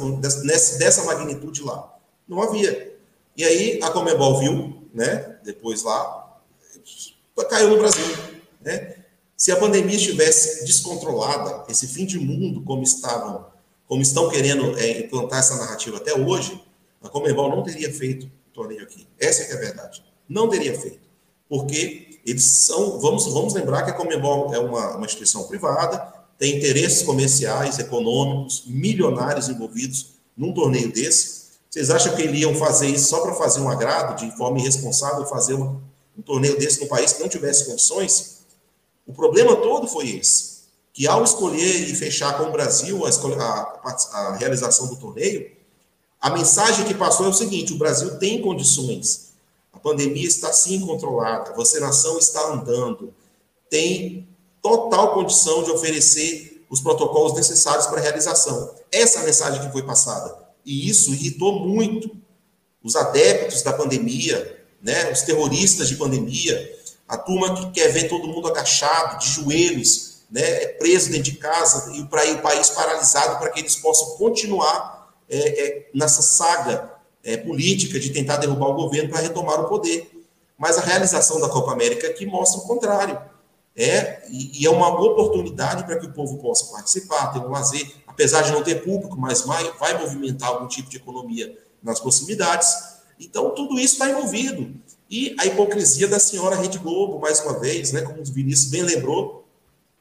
dessa, magnitude lá? Não havia. E aí a Comebol viu, né? Depois lá, caiu no Brasil. Né? Se a pandemia estivesse descontrolada, esse fim de mundo, como estavam como estão querendo é, implantar essa narrativa até hoje, a Comebol não teria feito o torneio aqui. Essa é a verdade. Não teria feito. Porque eles são, vamos, vamos lembrar que a Comebol é uma, uma instituição privada, tem interesses comerciais, econômicos, milionários envolvidos num torneio desse. Vocês acham que eles iam fazer isso só para fazer um agrado, de forma irresponsável, fazer um, um torneio desse no país que não tivesse condições? O problema todo foi esse que ao escolher e fechar com o Brasil a, a, a, realização do torneio, a mensagem que passou é o seguinte: o Brasil tem condições, a pandemia está sim controlada, a vacinação está andando, tem total condição de oferecer os protocolos necessários para a realização. Essa mensagem que foi passada. E isso irritou muito os adeptos da pandemia, né, os terroristas de pandemia, a turma que quer ver todo mundo agachado, de joelhos, né, é preso dentro de casa e o país paralisado para que eles possam continuar é, é, nessa saga é, política de tentar derrubar o governo para retomar o poder. Mas a realização da Copa América aqui mostra o contrário. É, e, e é uma oportunidade para que o povo possa participar, ter um lazer, apesar de não ter público, mas vai, vai movimentar algum tipo de economia nas proximidades. Então, tudo isso está envolvido. E a hipocrisia da senhora Rede Globo, mais uma vez, né, como o Vinícius bem lembrou,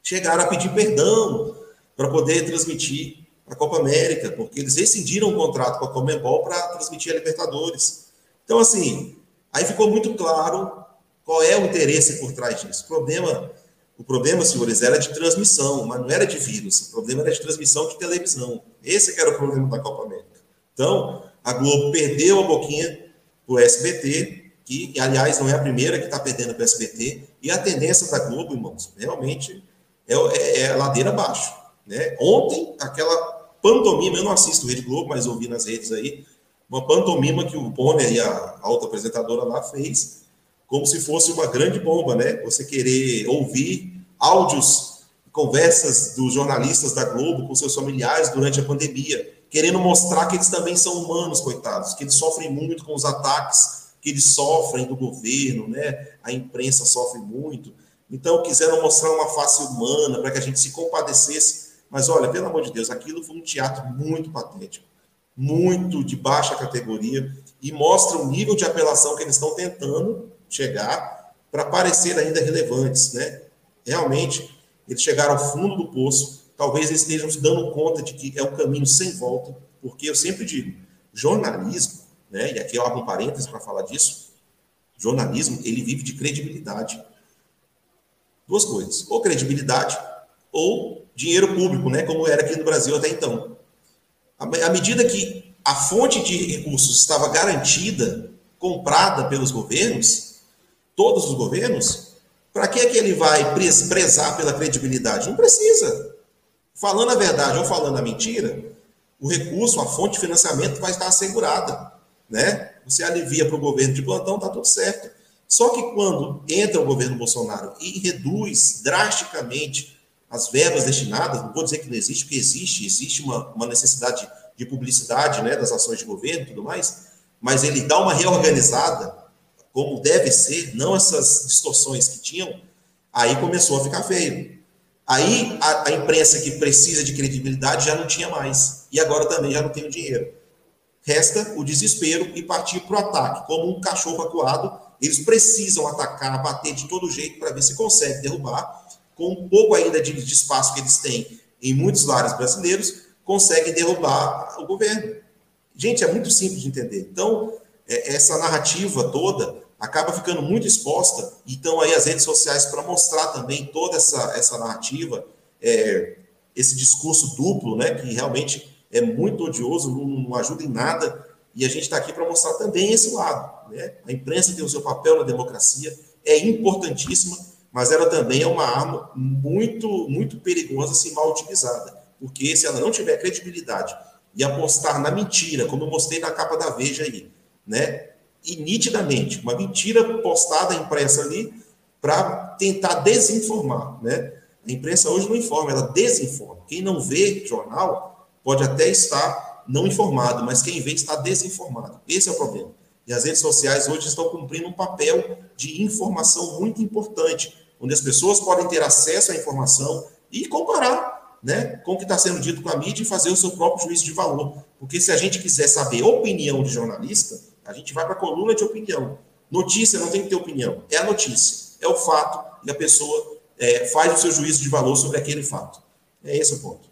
chegaram a pedir perdão para poder transmitir a Copa América, porque eles rescindiram o contrato com a Comembol para transmitir a Libertadores. Então, assim, aí ficou muito claro Qual é o interesse por trás disso? O problema, o problema, senhores, era de transmissão, mas não era de vírus. O problema era de transmissão de televisão. Esse era o problema da Copa América. Então, a Globo perdeu a boquinha para o SBT, que, aliás, não é a primeira que está perdendo para o SBT, e a tendência da Globo, irmãos, realmente é, é, é ladeira abaixo. Né? Ontem, aquela pantomima, eu não assisto Rede Globo, mas ouvi nas redes aí, uma pantomima que o Bonner e a alta apresentadora lá fez, como se fosse uma grande bomba, né? Você querer ouvir áudios, conversas dos jornalistas da Globo com seus familiares durante a pandemia, querendo mostrar que eles também são humanos, coitados, que eles sofrem muito com os ataques que eles sofrem do governo, né? A imprensa sofre muito. Então, quiseram mostrar uma face humana para que a gente se compadecesse. Mas olha, pelo amor de Deus, aquilo foi um teatro muito patético, muito de baixa categoria e mostra o nível de apelação que eles estão tentando chegar para parecer ainda relevantes, né? Realmente, eles chegaram ao fundo do poço. Talvez eles estejam se dando conta de que é um caminho sem volta, porque eu sempre digo, jornalismo né? E aqui eu abro um parênteses para falar disso. Jornalismo, ele vive de credibilidade. Duas coisas, ou credibilidade ou dinheiro público, né, como era aqui no Brasil até então. À medida que a fonte de recursos estava garantida, comprada pelos governos, todos os governos, para que é que ele vai prezar pela credibilidade? Não precisa. Falando a verdade ou falando a mentira, o recurso, a fonte de financiamento vai estar assegurada né? Você alivia para o governo de plantão, tá tudo certo. Só que quando entra o governo Bolsonaro e reduz drasticamente as verbas destinadas, não vou dizer que não existe, porque existe, existe uma, uma necessidade de publicidade né, das ações de governo e tudo mais, mas ele dá uma reorganizada, como deve ser, não essas distorções que tinham, aí começou a ficar feio. Aí a, a imprensa que precisa de credibilidade já não tinha mais, e agora também já não tem o dinheiro. Resta o desespero e partir para o ataque. Como um cachorro acuado, eles precisam atacar, bater de todo jeito para ver se consegue derrubar. Com um pouco ainda de espaço que eles têm em muitos lares brasileiros, conseguem derrubar o governo. Gente, é muito simples de entender. Então, é, essa narrativa toda acaba ficando muito exposta. Então, aí as redes sociais para mostrar também toda essa, essa narrativa, é, esse discurso duplo, né, que realmente é muito odioso, não, não ajuda em nada, e a gente está aqui para mostrar também esse lado. Né? A imprensa tem o seu papel na democracia, é importantíssima, mas ela também é uma arma muito, muito perigosa se mal utilizada, porque se ela não tiver credibilidade e apostar na mentira, como eu mostrei na capa da Veja aí, né? E nitidamente, uma mentira postada, impressa ali, para tentar desinformar, né? A imprensa hoje não informa, ela desinforma. Quem não vê jornal pode até estar não informado, mas quem vê está desinformado. Esse é o problema. E as redes sociais hoje estão cumprindo um papel de informação muito importante, onde as pessoas podem ter acesso à informação e comparar né, com o que está sendo dito com a mídia e fazer o seu próprio juízo de valor. Porque se a gente quiser saber opinião de jornalista, a gente vai para a coluna de opinião. Notícia não tem que ter opinião, é a notícia, é o fato, e a pessoa é, faz o seu juízo de valor sobre aquele fato. É esse o ponto.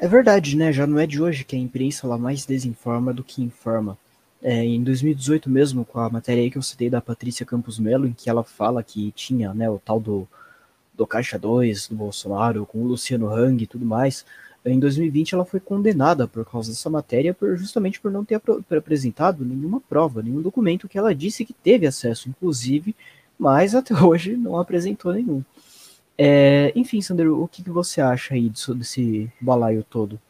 É verdade, né? Já não é de hoje que a imprensa ela mais desinforma do que informa. É, em 2018 mesmo, com a matéria aí que eu citei da Patrícia Campos Melo, em que ela fala que tinha né, o tal do, do Caixa 2 do Bolsonaro, com o Luciano Hang e tudo mais, em 2020 ela foi condenada por causa dessa matéria, por, justamente por não ter apresentado nenhuma prova, nenhum documento que ela disse que teve acesso, inclusive, mas até [laughs] hoje não apresentou nenhum. É, enfim, Sandro, o que, que você acha aí disso, desse balaio todo?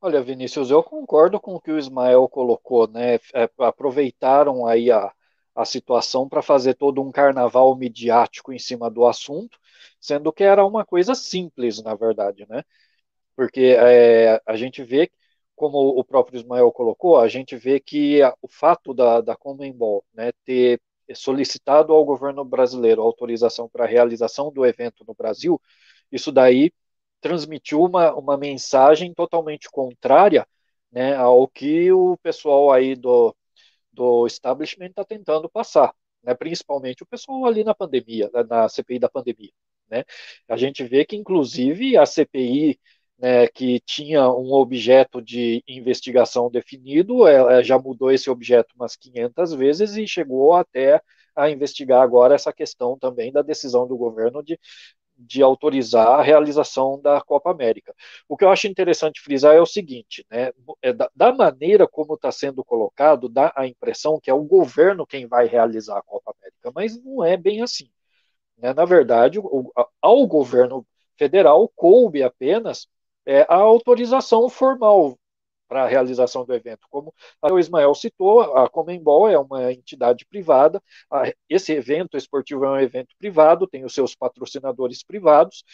Olha, Vinícius, eu concordo com o que o Ismael colocou, né? É, aproveitaram aí a, a situação para fazer todo um carnaval midiático em cima do assunto, sendo que era uma coisa simples, na verdade, né? Porque é, a gente vê, como o próprio Ismael colocou, a gente vê que a, o fato da, da Comembol né, ter solicitado ao governo brasileiro autorização para a realização do evento no Brasil, isso daí transmitiu uma, uma mensagem totalmente contrária né, ao que o pessoal aí do, do establishment está tentando passar, né, principalmente o pessoal ali na pandemia, na CPI da pandemia. Né? A gente vê que, inclusive, a CPI né, que tinha um objeto de investigação definido, ela já mudou esse objeto umas 500 vezes e chegou até a investigar agora essa questão também da decisão do governo de, de autorizar a realização da Copa América. O que eu acho interessante frisar é o seguinte, né, é da, da maneira como está sendo colocado, dá a impressão que é o governo quem vai realizar a Copa América, mas não é bem assim. Né? Na verdade, o, ao governo federal coube apenas é, a autorização formal para a realização do evento. Como o Ismael citou, a Comembol é uma entidade privada, esse evento esportivo é um evento privado, tem os seus patrocinadores privados,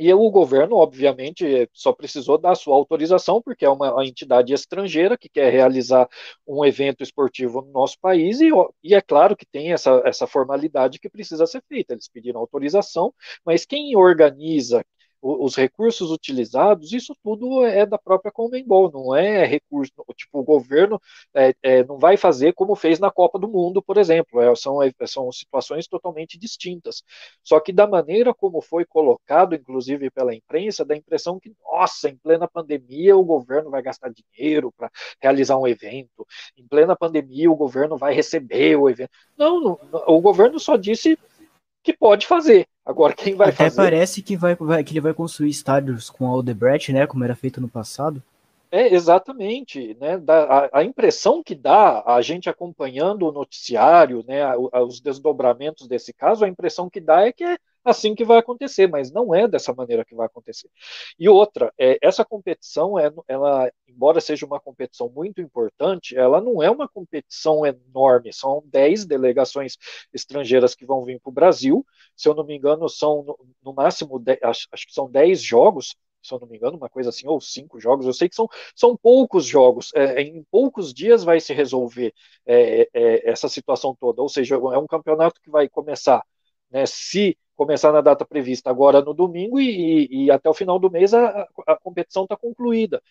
e o governo, obviamente, só precisou dar sua autorização, porque é uma, uma, entidade estrangeira que quer realizar um evento esportivo no nosso país, e, e, é claro que tem essa, essa formalidade que precisa ser feita. Eles pediram autorização, mas quem organiza, os recursos utilizados, isso tudo é da própria Conmebol, não é recurso, tipo, o governo é, é, não vai fazer como fez na Copa do Mundo, por exemplo, é, são, é, são situações totalmente distintas. Só que da maneira como foi colocado, inclusive pela imprensa, dá a impressão que, nossa, em plena pandemia o governo vai gastar dinheiro para realizar um evento, em plena pandemia o governo vai receber o evento. Não, não o governo só disse que pode fazer. Agora, quem vai Até fazer? parece que, vai, vai, que ele vai construir estádios com Aldebrecht, né? Como era feito no passado. É, exatamente. Né, a, a, impressão que dá a gente acompanhando o noticiário, né, os desdobramentos desse caso, a impressão que dá é que é assim que vai acontecer, mas não é dessa maneira que vai acontecer. E outra, é, essa competição, é, ela, embora seja uma competição muito importante, ela não é uma competição enorme, são 10 delegações estrangeiras que vão vir para o Brasil, se eu não me engano, são no, no máximo, 10, acho, acho que são 10 jogos, se eu não me engano, uma coisa assim, ou cinco jogos, eu sei que são, são poucos jogos, é, em poucos dias vai se resolver é, é, essa situação toda, ou seja, é um campeonato que vai começar, né, se começar na data prevista agora no domingo e, e, e até o final do mês a, a competição está concluída.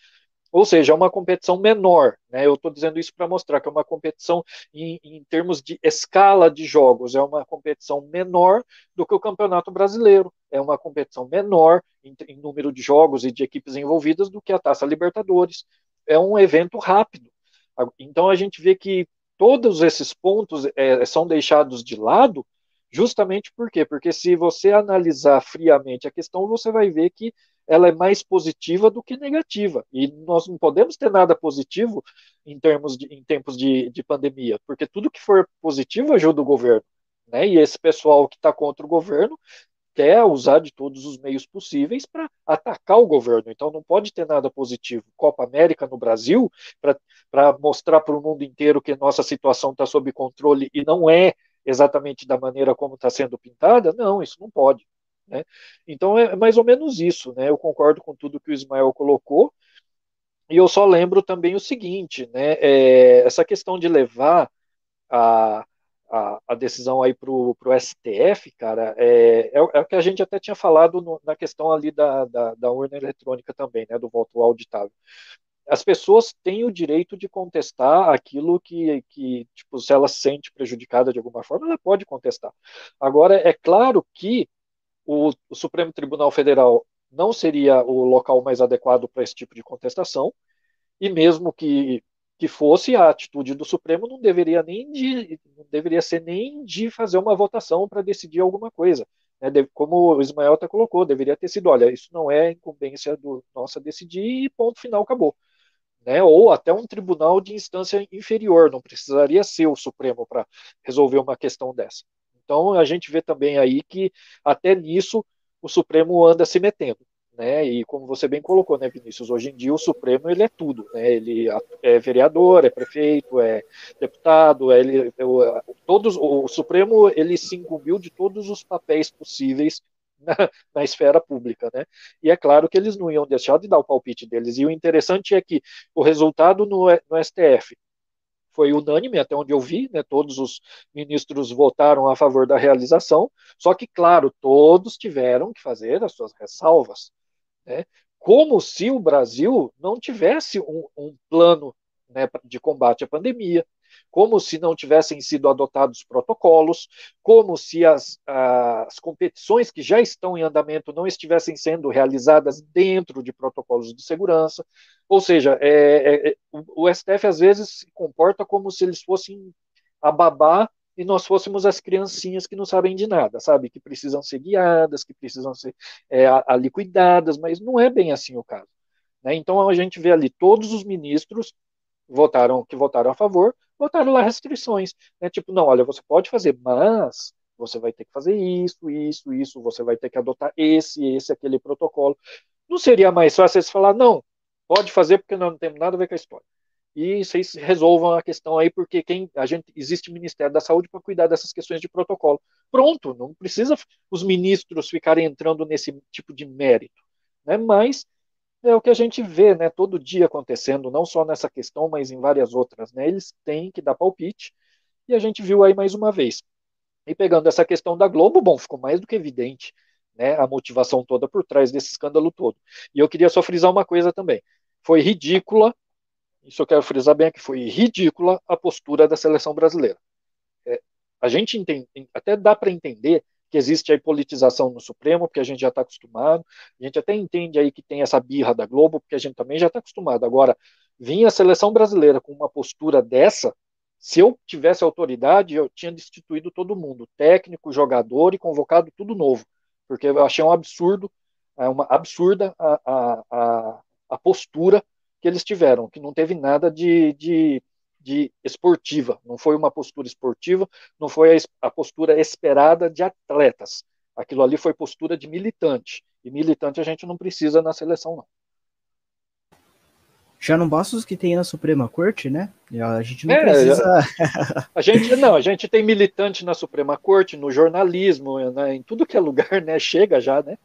Ou seja, é uma competição menor. Né? Eu estou dizendo isso para mostrar que é uma competição em, em, termos de escala de jogos, é uma competição menor do que o Campeonato Brasileiro, é uma competição menor em, em número de jogos e de equipes envolvidas do que a Taça Libertadores. É um evento rápido. Então a gente vê que todos esses pontos é, são deixados de lado Justamente por quê? Porque se você analisar friamente a questão, você vai ver que ela é mais positiva do que negativa. E nós não podemos ter nada positivo em, termos de, em tempos de, de pandemia, porque tudo que for positivo ajuda o governo. Né? E esse pessoal que está contra o governo quer usar de todos os meios possíveis para atacar o governo. Então não pode ter nada positivo. Copa América no Brasil, para mostrar para o mundo inteiro que nossa situação está sob controle e não é exatamente da maneira como está sendo pintada, não, isso não pode. Né? Então é mais ou menos isso, né? Eu concordo com tudo que o Ismael colocou, e eu só lembro também o seguinte, né? É, essa questão de levar a, a, a decisão aí para o STF, cara, é, é, é, o que a gente até tinha falado no, na questão ali da, da, da, urna eletrônica também, né? Do voto auditável as pessoas têm o direito de contestar aquilo que, que, tipo, se ela se sente prejudicada de alguma forma, ela pode contestar. Agora, é claro que o, o Supremo Tribunal Federal não seria o local mais adequado para esse tipo de contestação, e mesmo que, que fosse, a atitude do Supremo não deveria nem de, não deveria ser nem de fazer uma votação para decidir alguma coisa. Né? Como o Ismael até colocou, deveria ter sido, olha, isso não é incumbência do nossa decidir e ponto final, acabou né, ou até um tribunal de instância inferior, não precisaria ser o Supremo para resolver uma questão dessa. Então a gente vê também aí que até nisso o Supremo anda se metendo. Né, e como você bem colocou, né, Vinícius, hoje em dia o Supremo ele é tudo, né, ele é vereador, é prefeito, é deputado, é, ele, é, todos, o Supremo ele se incumbiu de todos os papéis possíveis na, [laughs] na, esfera pública, né? E é claro que eles não iam deixar de dar o palpite deles. E o interessante é que o resultado no, no STF foi unânime, até onde eu vi, né? Todos os ministros votaram a favor da realização. Só que, claro, todos tiveram que fazer as suas ressalvas, né? Como se o Brasil não tivesse um, um plano né, de combate à pandemia, como se não tivessem sido adotados protocolos, como se as, as competições que já estão em andamento não estivessem sendo realizadas dentro de protocolos de segurança. Ou seja, é, é, é o STF às vezes se comporta como se eles fossem a babá e nós fôssemos as criancinhas que não sabem de nada, sabe? Que precisam ser guiadas, que precisam ser é, ali cuidadas, mas não é bem assim o caso. Né? Então a gente vê ali todos os ministros votaram que votaram a favor, votaram lá restrições, né? Tipo, não, olha, você pode fazer, mas você vai ter que fazer isso, isso, isso, você vai ter que adotar esse, esse, aquele protocolo. Não seria mais fácil você falar, não, pode fazer porque nós não temos nada a ver com a história e vocês resolvam a questão aí, porque quem a gente existe o Ministério da Saúde para cuidar dessas questões de protocolo. Pronto, não precisa os ministros ficarem entrando nesse tipo de mérito, né? Mas é o que a gente vê, né, todo dia acontecendo, não só nessa questão, mas em várias outras, né? Eles têm que dar palpite e a gente viu aí mais uma vez. E pegando essa questão da Globo, bom, ficou mais do que evidente, né, a motivação toda por trás desse escândalo todo. E eu queria só frisar uma coisa também. Foi ridícula isso eu quero frisar bem aqui, foi ridícula a postura da seleção brasileira. É, a gente entende, até dá para entender que existe aí politização no Supremo, porque a gente já está acostumado, a gente até entende aí que tem essa birra da Globo, porque a gente também já está acostumado. Agora, vinha a seleção brasileira com uma postura dessa, se eu tivesse autoridade, eu tinha destituído todo mundo, técnico, jogador e convocado tudo novo, porque eu achei um absurdo, é uma absurda a, a, a, a postura que eles tiveram, que não teve nada de, de, de esportiva, não foi uma postura esportiva, não foi a, a postura esperada de atletas. Aquilo ali foi postura de militante. E militante a gente não precisa na seleção, não. Já não basta os que tem na Suprema Corte, né? A gente não é, precisa. [laughs] [laughs] A gente não, a gente tem militante na Suprema Corte, no jornalismo, né, em tudo que é lugar, né? Chega já, né?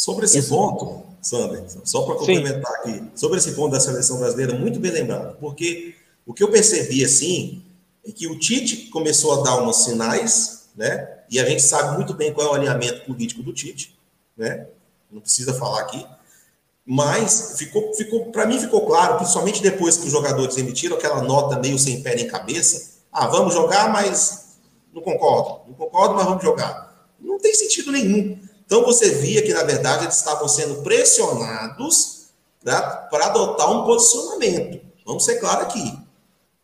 Sobre esse ponto, Sander, só para complementar aqui, sobre esse ponto da seleção brasileira, muito bem lembrado, porque o que eu percebi assim é que o Tite começou a dar uns sinais, né? E a gente sabe muito bem qual é o alinhamento político do Tite, né? Não precisa falar aqui. Mas ficou, ficou para mim ficou claro, principalmente depois que os jogadores emitiram aquela nota meio sem pé nem cabeça. Ah, vamos jogar, mas não concordo. Não concordo, mas vamos jogar. Não tem sentido nenhum. Então você via que, na verdade, eles estavam sendo pressionados para adotar um posicionamento. Vamos ser claros aqui.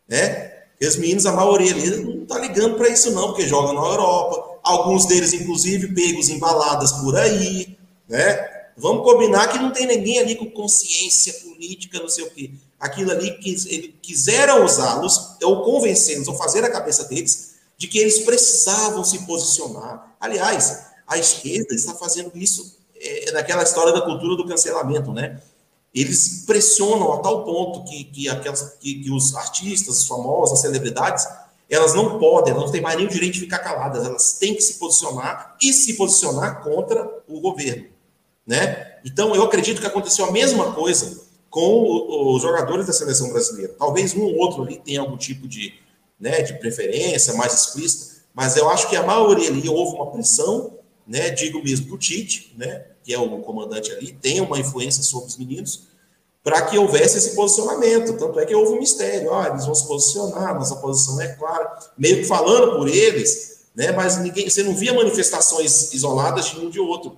Né? os meninos, a maioria ali, não está ligando para isso, não, porque jogam na Europa. Alguns deles, inclusive, pegos embaladas por aí. Né? Vamos combinar que não tem ninguém ali com consciência política, não sei o quê. Aquilo ali que eles quiseram usá-los, ou convencê-los, ou fazer a cabeça deles, de que eles precisavam se posicionar. Aliás, a esquerda está fazendo isso é, naquela história da cultura do cancelamento, né? Eles pressionam a tal ponto que, que, aquelas, que, que os artistas, os famosos, as celebridades, elas não podem, elas não têm mais o direito de ficar caladas, elas têm que se posicionar e se posicionar contra o governo, né? Então, eu acredito que aconteceu a mesma coisa com os jogadores da seleção brasileira. Talvez um ou outro ali tenha algum tipo de, né, de preferência mais explícita, mas eu acho que a maioria ali houve uma pressão né, digo mesmo do Tite, né, que é o comandante ali, tem uma influência sobre os meninos, para que houvesse esse posicionamento. Tanto é que houve um mistério, ah, eles vão se posicionar, nossa posição é clara, meio que falando por eles, né, mas ninguém, você não via manifestações isoladas de um de outro.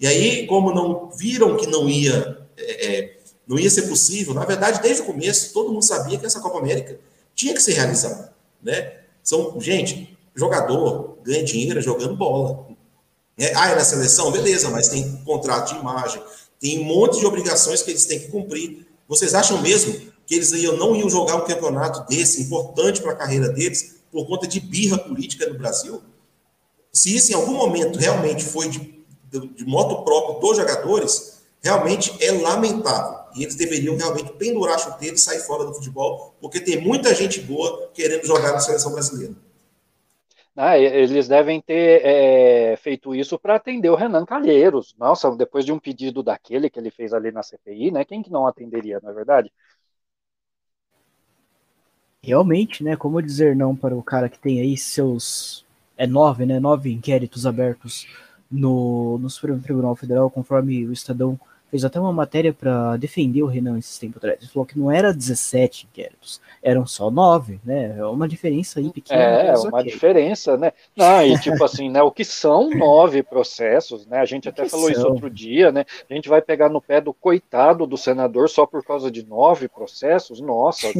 E aí, como não viram que não ia, é, é, não ia ser possível, na verdade, desde o começo, todo mundo sabia que essa Copa América tinha que ser realizada, né? São, gente, jogador ganha dinheiro jogando bola. É, ah, é na seleção? Beleza, mas tem contrato de imagem, tem um monte de obrigações que eles têm que cumprir. Vocês acham mesmo que eles iam, não iam jogar um campeonato desse, importante para a carreira deles, por conta de birra política no Brasil? Se isso em algum momento realmente foi de, de, de moto próprio dos jogadores, realmente é lamentável. E eles deveriam realmente pendurar a chuteira e sair fora do futebol, porque tem muita gente boa querendo jogar na seleção brasileira. Ah, eles devem ter é, feito isso para atender o Renan Calheiros. Nossa, depois de um pedido daquele que ele fez ali na CPI, né? Quem que não atenderia, não é verdade? Realmente, né? Como dizer não para o cara que tem aí seus. É nove, né? Nove inquéritos abertos no, no Supremo Tribunal Federal, conforme o Estadão fez até uma matéria para defender o Renan esses tempos atrás. Ele falou que não era 17 inquéritos, eram só 9, né? É uma diferença aí pequena. É, uma okay. diferença, né? Não, e tipo assim, né? O que são nove processos, né? A gente até falou são? isso outro dia, né? A gente vai pegar no pé do coitado do senador só por causa de nove processos? Nossa, [laughs]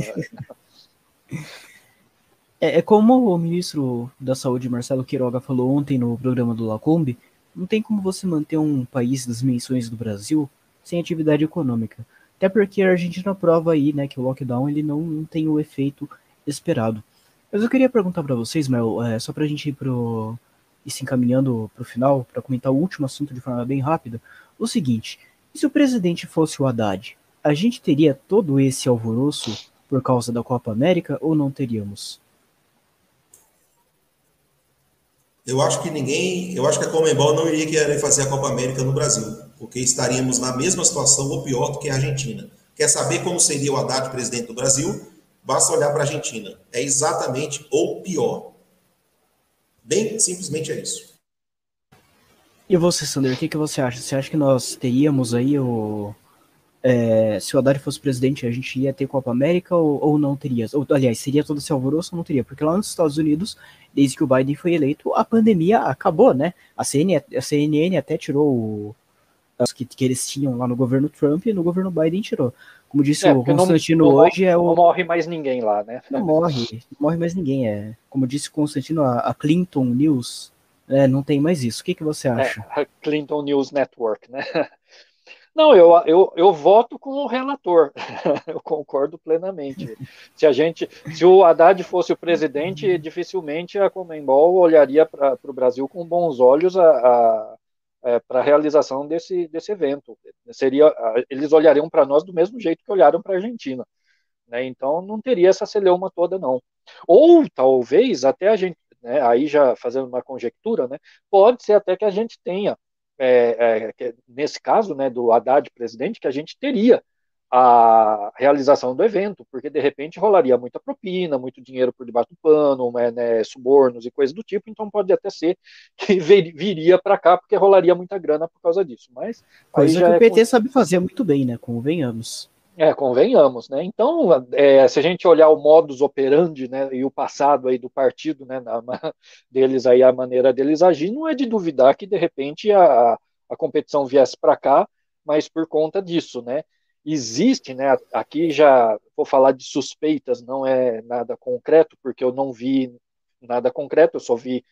É, é, como o ministro da Saúde, Marcelo Queiroga, falou ontem no programa do Lacombe, não tem como você manter um país das dimensões do Brasil sem atividade econômica. Até porque a Argentina prova aí, né, que o lockdown ele não, não tem o efeito esperado. Mas eu queria perguntar para vocês, Mel, é, só para a gente ir, pro, ir se encaminhando para o final, para comentar o último assunto de forma bem rápida, o seguinte, se o presidente fosse o Haddad, a gente teria todo esse alvoroço por causa da Copa América ou não teríamos? Eu acho que ninguém, eu acho que a Comembol não iria querer fazer a Copa América no Brasil, porque estaríamos na mesma situação ou pior do que a Argentina. Quer saber como seria o Haddad presidente do Brasil? Basta olhar para a Argentina. É exatamente ou pior. Bem, simplesmente é isso. E você, Sander, o que, que você acha? Você acha que nós teríamos aí o, é, se o Haddad fosse presidente, a gente ia ter Copa América ou, ou não teria? Ou, aliás, seria todo esse alvoroço ou não teria? Porque lá nos Estados Unidos, desde que o Biden foi eleito, a pandemia acabou, né? A CNN, a CNN até tirou o, as que, que eles tinham lá no governo Trump e no governo Biden tirou. Como disse é, o Constantino não, não hoje, é o. Não morre mais ninguém lá, né? Não morre, não morre mais ninguém. É. Como disse o Constantino, a, a Clinton News é, não tem mais isso. O que, que você é, acha? É, a Clinton News Network, né? [laughs] Não, eu, eu, eu voto com o relator. [laughs] eu concordo plenamente. Se a gente, se o Haddad fosse o presidente, dificilmente a Comembol olharia para o Brasil com bons olhos a, a é, para a realização desse, desse evento. Seria, eles olhariam para nós do mesmo jeito que olharam para a Argentina. Né? Então não teria essa celeuma toda, não. Ou talvez até a gente, né, aí já fazendo uma conjectura, né, pode ser até que a gente tenha é, é, nesse caso, né, do Haddad presidente, que a gente teria a realização do evento, porque de repente rolaria muita propina, muito dinheiro por debaixo do pano, né, né subornos e coisas do tipo, então pode até ser [laughs] que viria para cá, porque rolaria muita grana por causa disso. Mas coisa que o PT é... sabe fazer muito bem, né? Convenhamos. É, convenhamos, né? Então, é, se a gente olhar o modus operandi, né, e o passado aí do partido, né, na, [laughs] deles aí, a maneira deles agir, não é de duvidar que, de repente, a, a competição viesse para cá, mas por conta disso, né? Existe, né, aqui já vou falar de suspeitas, não é nada concreto, porque eu não vi nada concreto, eu só vi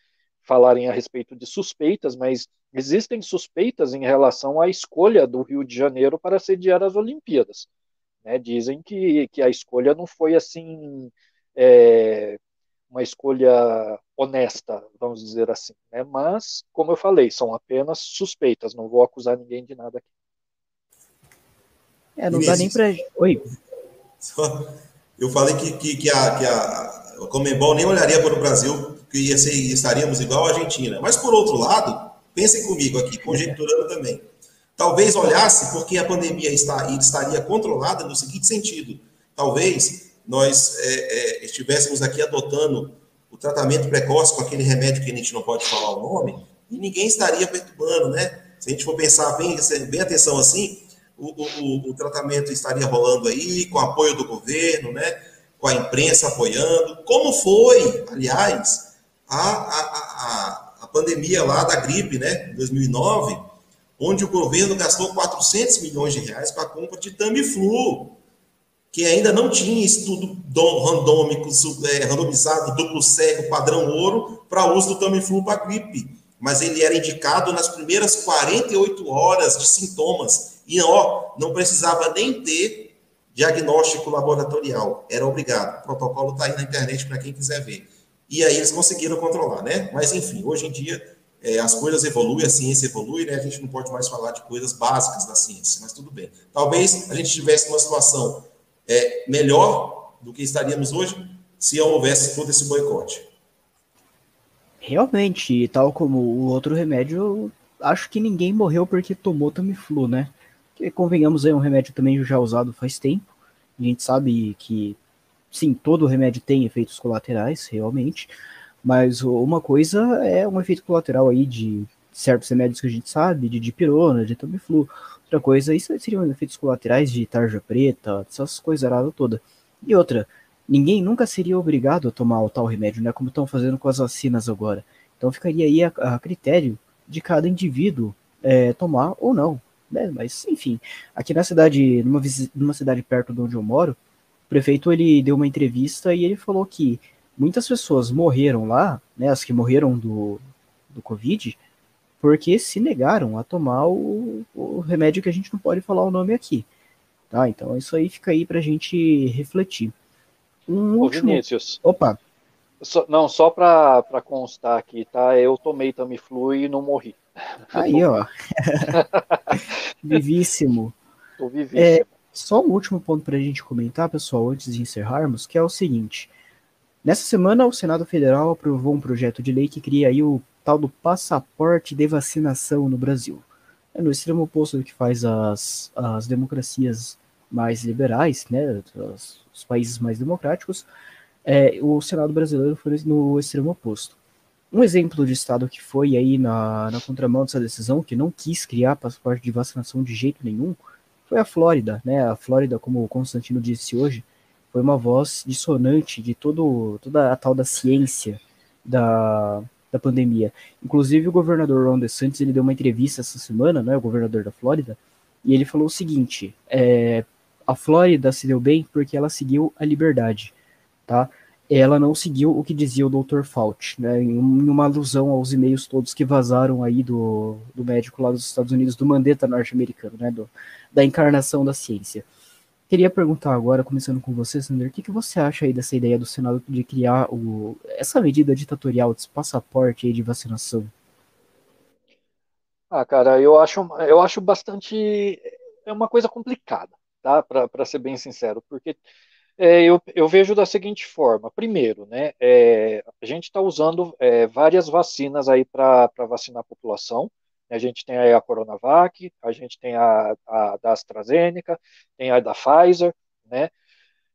falarem a respeito de suspeitas, mas existem suspeitas em relação à escolha do Rio de Janeiro para sediar as Olimpíadas. Né? Dizem que, que a escolha não foi assim é, uma escolha honesta, vamos dizer assim. Né? Mas, como eu falei, são apenas suspeitas, não vou acusar ninguém de nada aqui. É, não dá nem para. Oi. Eu falei que, que, que, a, que a, a Comembol nem olharia para o Brasil, que ia ser, estaríamos igual a Argentina. Mas, por outro lado, pensem comigo aqui, conjecturando também. Talvez olhasse porque a pandemia está, estaria controlada no seguinte sentido: talvez nós é, é, estivéssemos aqui adotando o tratamento precoce com aquele remédio que a gente não pode falar o nome e ninguém estaria perturbando, né? Se a gente for pensar bem, bem atenção assim, o, o, o tratamento estaria rolando aí com apoio do governo, né? Com a imprensa apoiando, como foi, aliás, a, a, a, a pandemia lá da gripe, né? 2009 onde o governo gastou 400 milhões de reais para a compra de Tamiflu, que ainda não tinha estudo randômico, é, randomizado, duplo cego, padrão ouro, para uso do Tamiflu para gripe. Mas ele era indicado nas primeiras 48 horas de sintomas. E ó, não precisava nem ter diagnóstico laboratorial. Era obrigado. O protocolo está aí na internet para quem quiser ver. E aí eles conseguiram controlar, né? Mas enfim, hoje em dia é, as coisas evoluem, a ciência evolui, né? A gente não pode mais falar de coisas básicas da ciência, mas tudo bem. Talvez a gente estivesse numa situação é, melhor do que estaríamos hoje se houvesse todo esse boicote. Realmente, tal como o outro remédio, acho que ninguém morreu porque tomou Tamiflu, né? Que convenhamos é um remédio também já usado faz tempo. A gente sabe que sim, todo remédio tem efeitos colaterais, realmente. Mas uma coisa é um efeito colateral aí de certos remédios que a gente sabe, de dipirona, de Tamiflu. Outra coisa, isso seriam efeitos colaterais de tarja preta, essas coisas toda. E outra, ninguém nunca seria obrigado a tomar o tal remédio, né? Como estão fazendo com as vacinas agora. Então ficaria aí a, a critério de cada indivíduo é, tomar ou não. Né? Mas, enfim, aqui na cidade, numa, numa cidade perto de onde eu moro, o prefeito ele deu uma entrevista e ele falou que muitas pessoas morreram lá, né, as que morreram do, do Covid, porque se negaram a tomar o, o remédio que a gente não pode falar o nome aqui. Tá? Então isso aí fica aí pra gente refletir. Um Ô, último... Vinícius. Opa. So, não, só para constar aqui, tá? Eu tomei Tamiflu e não morri. [laughs] Aí, ó. [laughs] vivíssimo. Tô vivíssimo. É, só um último ponto para a gente comentar, pessoal, antes de encerrarmos, que é o seguinte. Nessa semana, o Senado Federal aprovou um projeto de lei que cria aí o tal do passaporte de vacinação no Brasil. É no extremo oposto do que faz as, as democracias mais liberais, né, os, os países mais democráticos, é, o Senado brasileiro foi no extremo oposto. Um exemplo de estado que foi aí na, na contramão dessa decisão, que não quis criar passaporte de vacinação de jeito nenhum, foi a Flórida, né? A Flórida, como o Constantino disse hoje, foi uma voz dissonante de todo, toda a tal da ciência da, da pandemia. Inclusive o governador Ron DeSantis, ele deu uma entrevista essa semana, né, o governador da Flórida, e ele falou o seguinte, é, a Flórida se deu bem porque ela seguiu a liberdade tá? Ela não seguiu o que dizia o Dr. Fauci, né? Em uma alusão aos e-mails todos que vazaram aí do, do médico lá dos Estados Unidos, do Mandetta norte-americano, né? Do, da encarnação da ciência. Queria perguntar agora, começando com você, Sander, o que, que você acha aí dessa ideia do Senado de criar o, essa medida ditatorial desse passaporte aí de vacinação? Ah, cara, eu acho, eu acho bastante. É uma coisa complicada, tá? Para ser bem sincero, porque é, eu, eu, vejo da seguinte forma: primeiro, né, é, a gente está usando é, várias vacinas aí para vacinar a população. A gente tem aí a Coronavac, a gente tem a, a da AstraZeneca, tem a da Pfizer, né?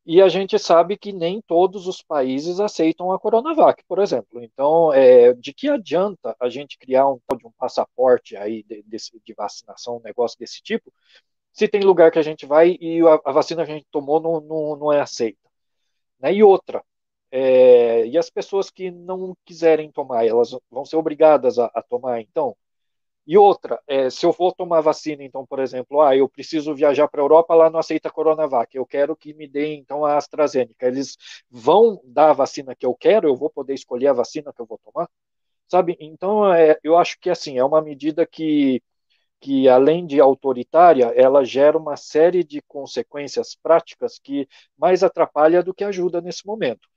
E a gente sabe que nem todos os países aceitam a Coronavac, por exemplo. Então, é, de que adianta a gente criar um um passaporte aí de, de, de vacinação, um negócio desse tipo, se tem lugar que a gente vai e a, a vacina que a gente tomou não, não, não é aceita. Né? E outra, é, e as pessoas que não quiserem tomar, elas vão ser obrigadas a, a tomar, então? E outra, é, se eu for tomar vacina, então, por exemplo, ah, eu preciso viajar para a Europa, lá não aceita Coronavac, eu quero que me deem, então, a AstraZeneca. Eles vão dar a vacina que eu quero, eu vou poder escolher a vacina que eu vou tomar? Sabe? Então, é, eu acho que, assim, é uma medida que que, além de autoritária, ela gera uma série de consequências práticas que mais atrapalha do que ajuda nesse momento.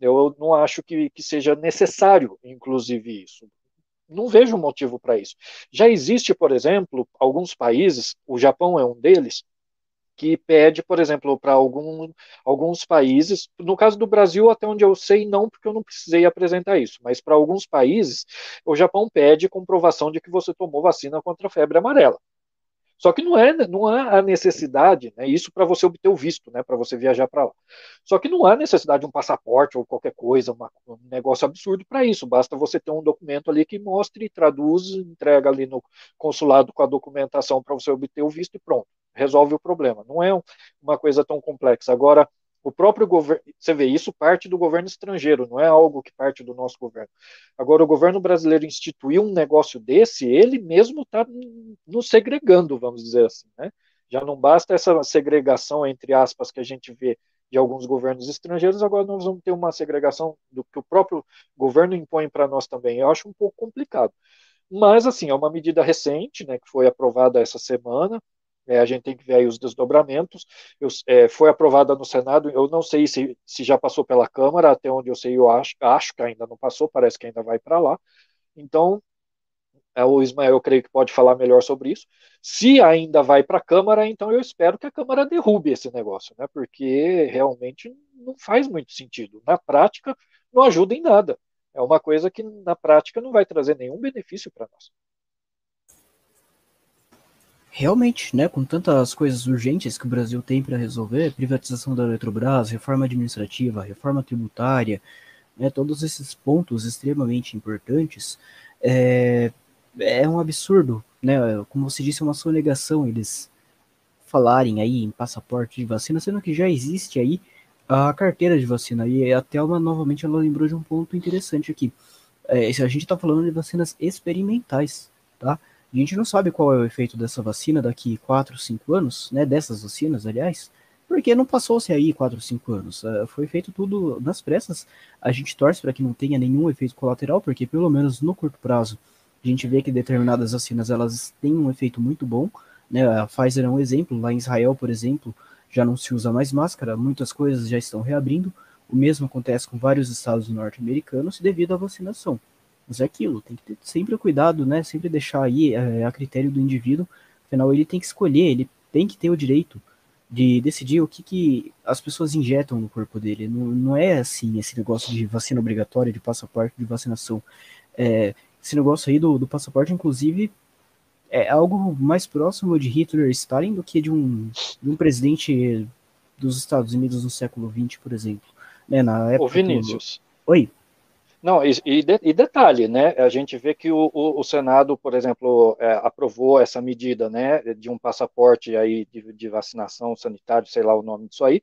Eu não acho que, que seja necessário, inclusive, isso. Não vejo motivo para isso. Já existe, por exemplo, alguns países, o Japão é um deles, que pede, por exemplo, para algum, alguns países, no caso do Brasil, até onde eu sei, não, porque eu não precisei apresentar isso, mas para alguns países, o Japão pede comprovação de que você tomou vacina contra a febre amarela. Só que não é, não há a necessidade, né, isso para você obter o visto, né, para você viajar para lá. Só que não há necessidade de um passaporte ou qualquer coisa, uma, um negócio absurdo para isso. Basta você ter um documento ali que mostre, traduz, entrega ali no consulado com a documentação para você obter o visto e pronto resolve o problema. Não é uma coisa tão complexa. Agora, o próprio governo, você vê, isso parte do governo estrangeiro, não é algo que parte do nosso governo. Agora, o governo brasileiro instituiu um negócio desse, ele mesmo está nos segregando, vamos dizer assim, né? Já não basta essa segregação, entre aspas, que a gente vê de alguns governos estrangeiros, agora nós vamos ter uma segregação do que o próprio governo impõe para nós também. Eu acho um pouco complicado. Mas, assim, é uma medida recente, né, que foi aprovada essa semana, é, a gente tem que ver aí os desdobramentos. Eu, é, foi aprovada no Senado, eu não sei se, se já passou pela Câmara, até onde eu sei, eu acho, acho que ainda não passou, parece que ainda vai para lá. Então, é, o Ismael, eu creio que pode falar melhor sobre isso. Se ainda vai para a Câmara, então eu espero que a Câmara derrube esse negócio, né? Porque realmente não faz muito sentido. Na prática, não ajuda em nada. É uma coisa que na prática não vai trazer nenhum benefício para nós realmente, né, com tantas coisas urgentes que o Brasil tem para resolver, privatização da Eletrobras, reforma administrativa, reforma tributária, né, todos esses pontos extremamente importantes, é, é um absurdo né, como você disse, é uma sonegação eles falarem aí em passaporte de vacina, sendo que já existe aí a carteira de vacina. E a Thelma, novamente, ela lembrou de um ponto interessante aqui. É, a gente está falando de vacinas experimentais, tá? A gente não sabe qual é o efeito dessa vacina daqui 4, 5 anos, né? Dessas vacinas, aliás, porque não passou-se aí 4, 5 anos. Uh, foi feito tudo nas pressas. A gente torce para que não tenha nenhum efeito colateral, porque pelo menos no curto prazo a gente vê que determinadas vacinas elas têm um efeito muito bom. Né? A Pfizer é um exemplo. Lá em Israel, por exemplo, já não se usa mais máscara. Muitas coisas já estão reabrindo. O mesmo acontece com vários estados norte-americanos devido à vacinação. Mas é aquilo, tem que ter sempre cuidado, né? Sempre deixar aí é, a critério do indivíduo. Afinal, ele tem que escolher, ele tem que ter o direito de decidir o que, que as pessoas injetam no corpo dele. Não, não é assim esse negócio de vacina obrigatória, de passaporte, de vacinação. É, esse negócio aí do, do passaporte, inclusive, é algo mais próximo de Hitler e Stalin do que de um, de um presidente dos Estados Unidos no século XX, por exemplo. Né, na época o Vinícius. Do... Oi. Não, e, e, e, detalhe, né? A gente vê que o, o, o Senado, por exemplo, é, aprovou essa medida, né, de um passaporte aí de, de, vacinação sanitário, sei lá o nome disso aí,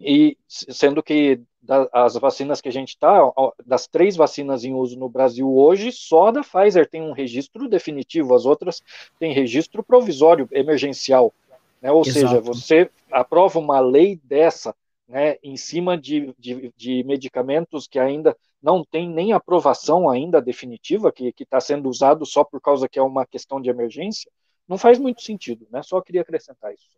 e sendo que da, as vacinas que a gente está, das três vacinas em uso no Brasil hoje, só a da Pfizer tem um registro definitivo, as outras têm registro provisório, emergencial, né? Ou Exato. seja, você aprova uma lei dessa, né, em cima de, de, de medicamentos que ainda não tem nem aprovação ainda definitiva, que está sendo usado só por causa que é uma questão de emergência, não faz muito sentido, né? Só queria acrescentar isso.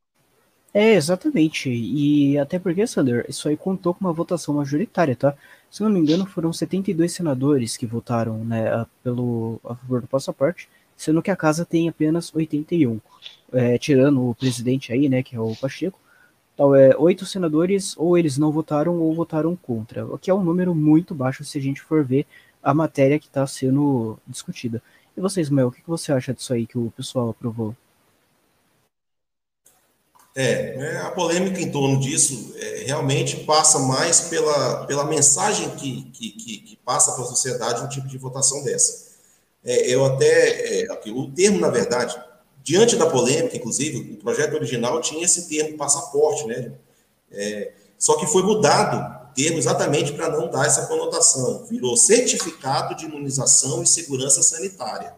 É, exatamente. E até porque, Sander, isso aí contou com uma votação majoritária, tá? Se não me engano, foram 72 senadores que votaram né, pelo, a favor do passaporte, sendo que a casa tem apenas 81. É, tirando o presidente aí, né, que é o Pacheco, então, é, oito senadores ou eles não votaram ou votaram contra, o que é um número muito baixo se a gente for ver a matéria que está sendo discutida. E você, Ismael, o que você acha disso aí que o pessoal aprovou? É, é a polêmica em torno disso é, realmente passa mais pela, pela mensagem que, que, que, que passa para a sociedade um tipo de votação dessa. É, eu até, é, o termo, na verdade, Diante da polêmica, inclusive, o projeto original tinha esse termo passaporte, né? É, só que foi mudado o termo exatamente para não dar essa conotação. Virou certificado de imunização e segurança sanitária.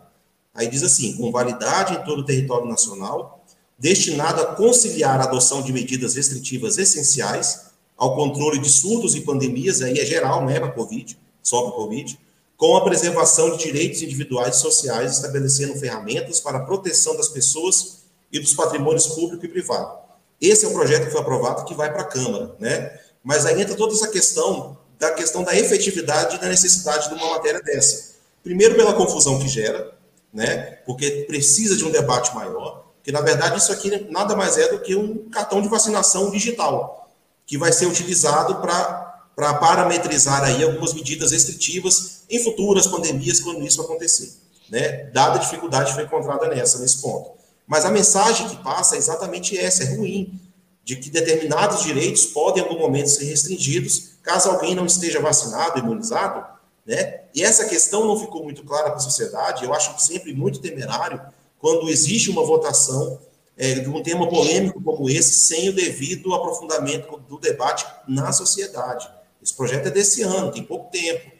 Aí diz assim, com validade em todo o território nacional, destinado a conciliar a adoção de medidas restritivas essenciais ao controle de surtos e pandemias, aí é geral, não é para Covid, só para Covid, com a preservação de direitos individuais e sociais, estabelecendo ferramentas para a proteção das pessoas e dos patrimônios público e privado. Esse é o projeto que foi aprovado que vai para a Câmara, né? Mas aí entra toda essa questão da questão da efetividade e da necessidade de uma matéria dessa. Primeiro pela confusão que gera, né? Porque precisa de um debate maior, que na verdade isso aqui nada mais é do que um cartão de vacinação digital que vai ser utilizado para para parametrizar aí algumas medidas restritivas em futuras pandemias quando isso acontecer, né? Dada a dificuldade que foi encontrada nessa nesse ponto. Mas a mensagem que passa é exatamente essa, é ruim, de que determinados direitos podem em algum momento ser restringidos caso alguém não esteja vacinado, imunizado, né? E essa questão não ficou muito clara para a sociedade. Eu acho sempre muito temerário quando existe uma votação é, de um tema polêmico como esse sem o devido aprofundamento do debate na sociedade. Esse projeto é desse ano, tem pouco tempo.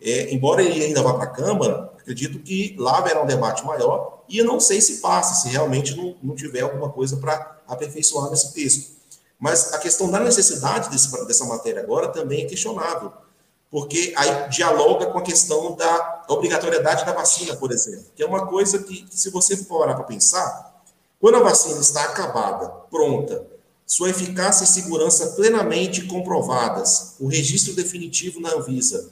É, embora ele ainda vá para a Câmara, acredito que lá haverá um debate maior e eu não sei se passa, se realmente não, não tiver alguma coisa para aperfeiçoar nesse texto. Mas a questão da necessidade desse, dessa matéria agora também é questionável, porque aí dialoga com a questão da obrigatoriedade da vacina, por exemplo, que é uma coisa que, se você for parar para pensar, quando a vacina está acabada, pronta, sua eficácia e segurança plenamente comprovadas, o registro definitivo na Anvisa,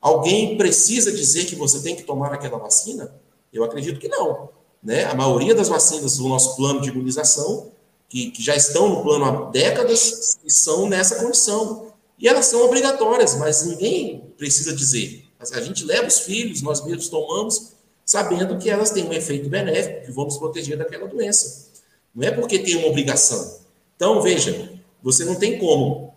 alguém precisa dizer que você tem que tomar aquela vacina? Eu acredito que não. Né? A maioria das vacinas do nosso plano de imunização, que, que já estão no plano há décadas, são nessa condição. E elas são obrigatórias, mas ninguém precisa dizer. A gente leva os filhos, nós mesmos tomamos, sabendo que elas têm um efeito benéfico, que vamos proteger daquela doença. Não é porque tem uma obrigação. Então, veja, você não tem como,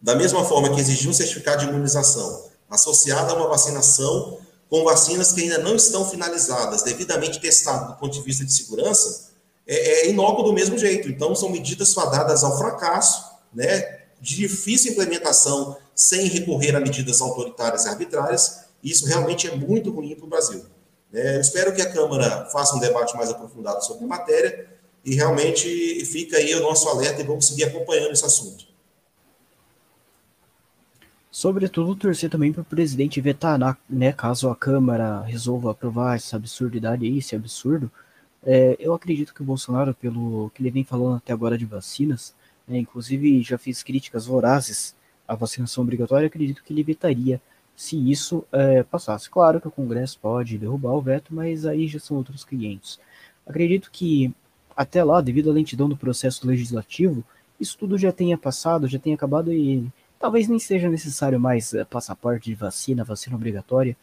da mesma forma que exigir um certificado de imunização associado a uma vacinação, com vacinas que ainda não estão finalizadas, devidamente testadas do ponto de vista de segurança, é, é inócuo do mesmo jeito. Então, são medidas fadadas ao fracasso, né, de difícil implementação, sem recorrer a medidas autoritárias e arbitrárias. Isso realmente é muito ruim para o Brasil. É, eu espero que a Câmara faça um debate mais aprofundado sobre a matéria e realmente fica aí o nosso alerta e vamos seguir acompanhando esse assunto. Sobretudo, torcer também para o presidente vetar, né, caso a Câmara resolva aprovar essa absurdidade aí, esse absurdo. É, eu acredito que o Bolsonaro, pelo que ele vem falando até agora de vacinas, né, inclusive já fez críticas vorazes à vacinação obrigatória, acredito que ele vetaria se isso é, passasse. Claro que o Congresso pode derrubar o veto, mas aí já são outros 500. Acredito que até lá, devido à lentidão do processo legislativo, isso tudo já tenha passado, já tenha acabado e talvez nem seja necessário mais uh, passaporte de vacina, vacina obrigatória.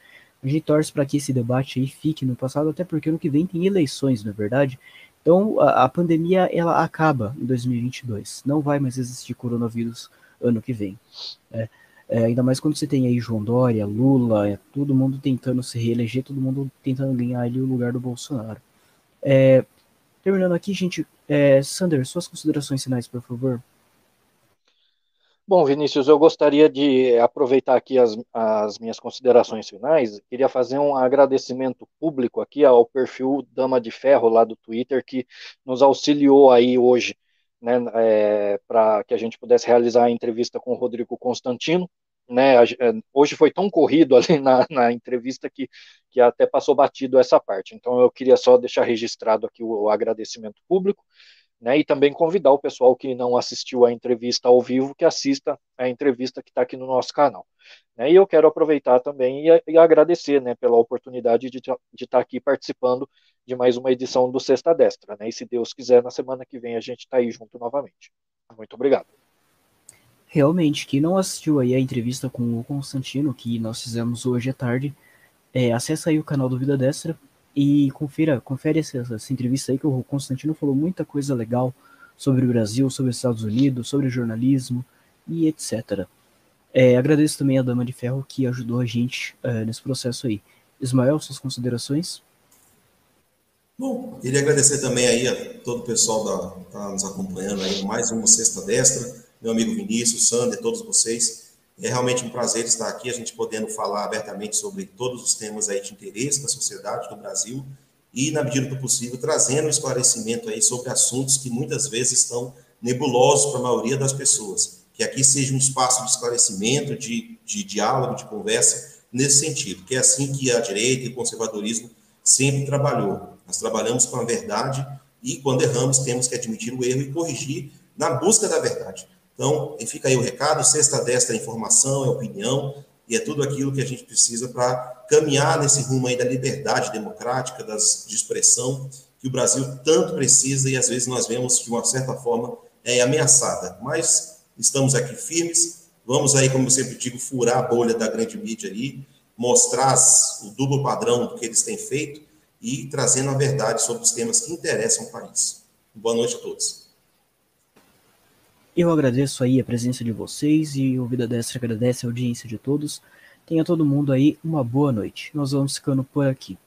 A gente torce para que esse debate aí fique no passado, até porque ano que vem tem eleições, não é verdade? Então a, a pandemia ela acaba em 2022. Não vai mais existir coronavírus ano que vem. É, é, ainda mais quando você tem aí João Dória, Lula, é, todo mundo tentando se reeleger, todo mundo tentando ganhar ali o lugar do Bolsonaro. É, terminando aqui, gente, é, Sander, suas considerações finais, por favor. Bom, Vinícius, eu gostaria de aproveitar aqui as, as, minhas considerações finais. Queria fazer um agradecimento público aqui ao perfil Dama de Ferro lá do Twitter que nos auxiliou aí hoje, né, é, para que a gente pudesse realizar a entrevista com o Rodrigo Constantino. Né, hoje foi tão corrido ali na, na entrevista que, que até passou batido essa parte. Então eu queria só deixar registrado aqui o, o agradecimento público né, e também convidar o pessoal que não assistiu à entrevista ao vivo que assista a entrevista que está aqui no nosso canal. Né, e eu quero aproveitar também e, e agradecer né, pela oportunidade de, de estar tá aqui participando de mais uma edição do Sexta Destra. Né, e se Deus quiser, na semana que vem a gente está aí junto novamente. Muito obrigado. Realmente, quem não assistiu aí a entrevista com o Constantino, que nós fizemos hoje à tarde, é, acessa aí o canal do Vida Destra, e confira, confere essa, essa entrevista aí que o Constantino falou muita coisa legal sobre o Brasil, sobre os Estados Unidos, sobre jornalismo e etc. É, agradeço também a Dama de Ferro que ajudou a gente é, nesse processo aí. Ismael, suas considerações? Bom, queria agradecer também aí a todo o pessoal que está nos acompanhando aí, mais uma Sexta Destra, meu amigo Vinícius, Sander, todos vocês. É realmente um prazer estar aqui, a gente podendo falar abertamente sobre todos os temas aí de interesse da sociedade do Brasil e, na medida do possível, trazendo esclarecimento aí sobre assuntos que muitas vezes estão nebulosos para a maioria das pessoas. Que aqui seja um espaço de esclarecimento, de, de diálogo, de conversa, nesse sentido, que é assim que a direita e o conservadorismo sempre trabalhou. Nós trabalhamos com a verdade e, quando erramos, temos que admitir o erro e corrigir na busca da verdade. Então, fica aí o recado, sexta destra é informação, é opinião, e é tudo aquilo que a gente precisa para caminhar nesse rumo aí da liberdade democrática, das, de expressão, que o Brasil tanto precisa e às vezes nós vemos de uma certa forma é ameaçada. Mas estamos aqui firmes, vamos aí, como eu sempre digo, furar a bolha da grande mídia ali, mostrar o duplo padrão do que eles têm feito e trazendo a verdade sobre os temas que interessam o país. Boa noite a todos. Eu agradeço aí a presença de vocês e o Vida Destra agradece a audiência de todos. Tenha todo mundo aí uma boa noite. Nós vamos ficando por aqui.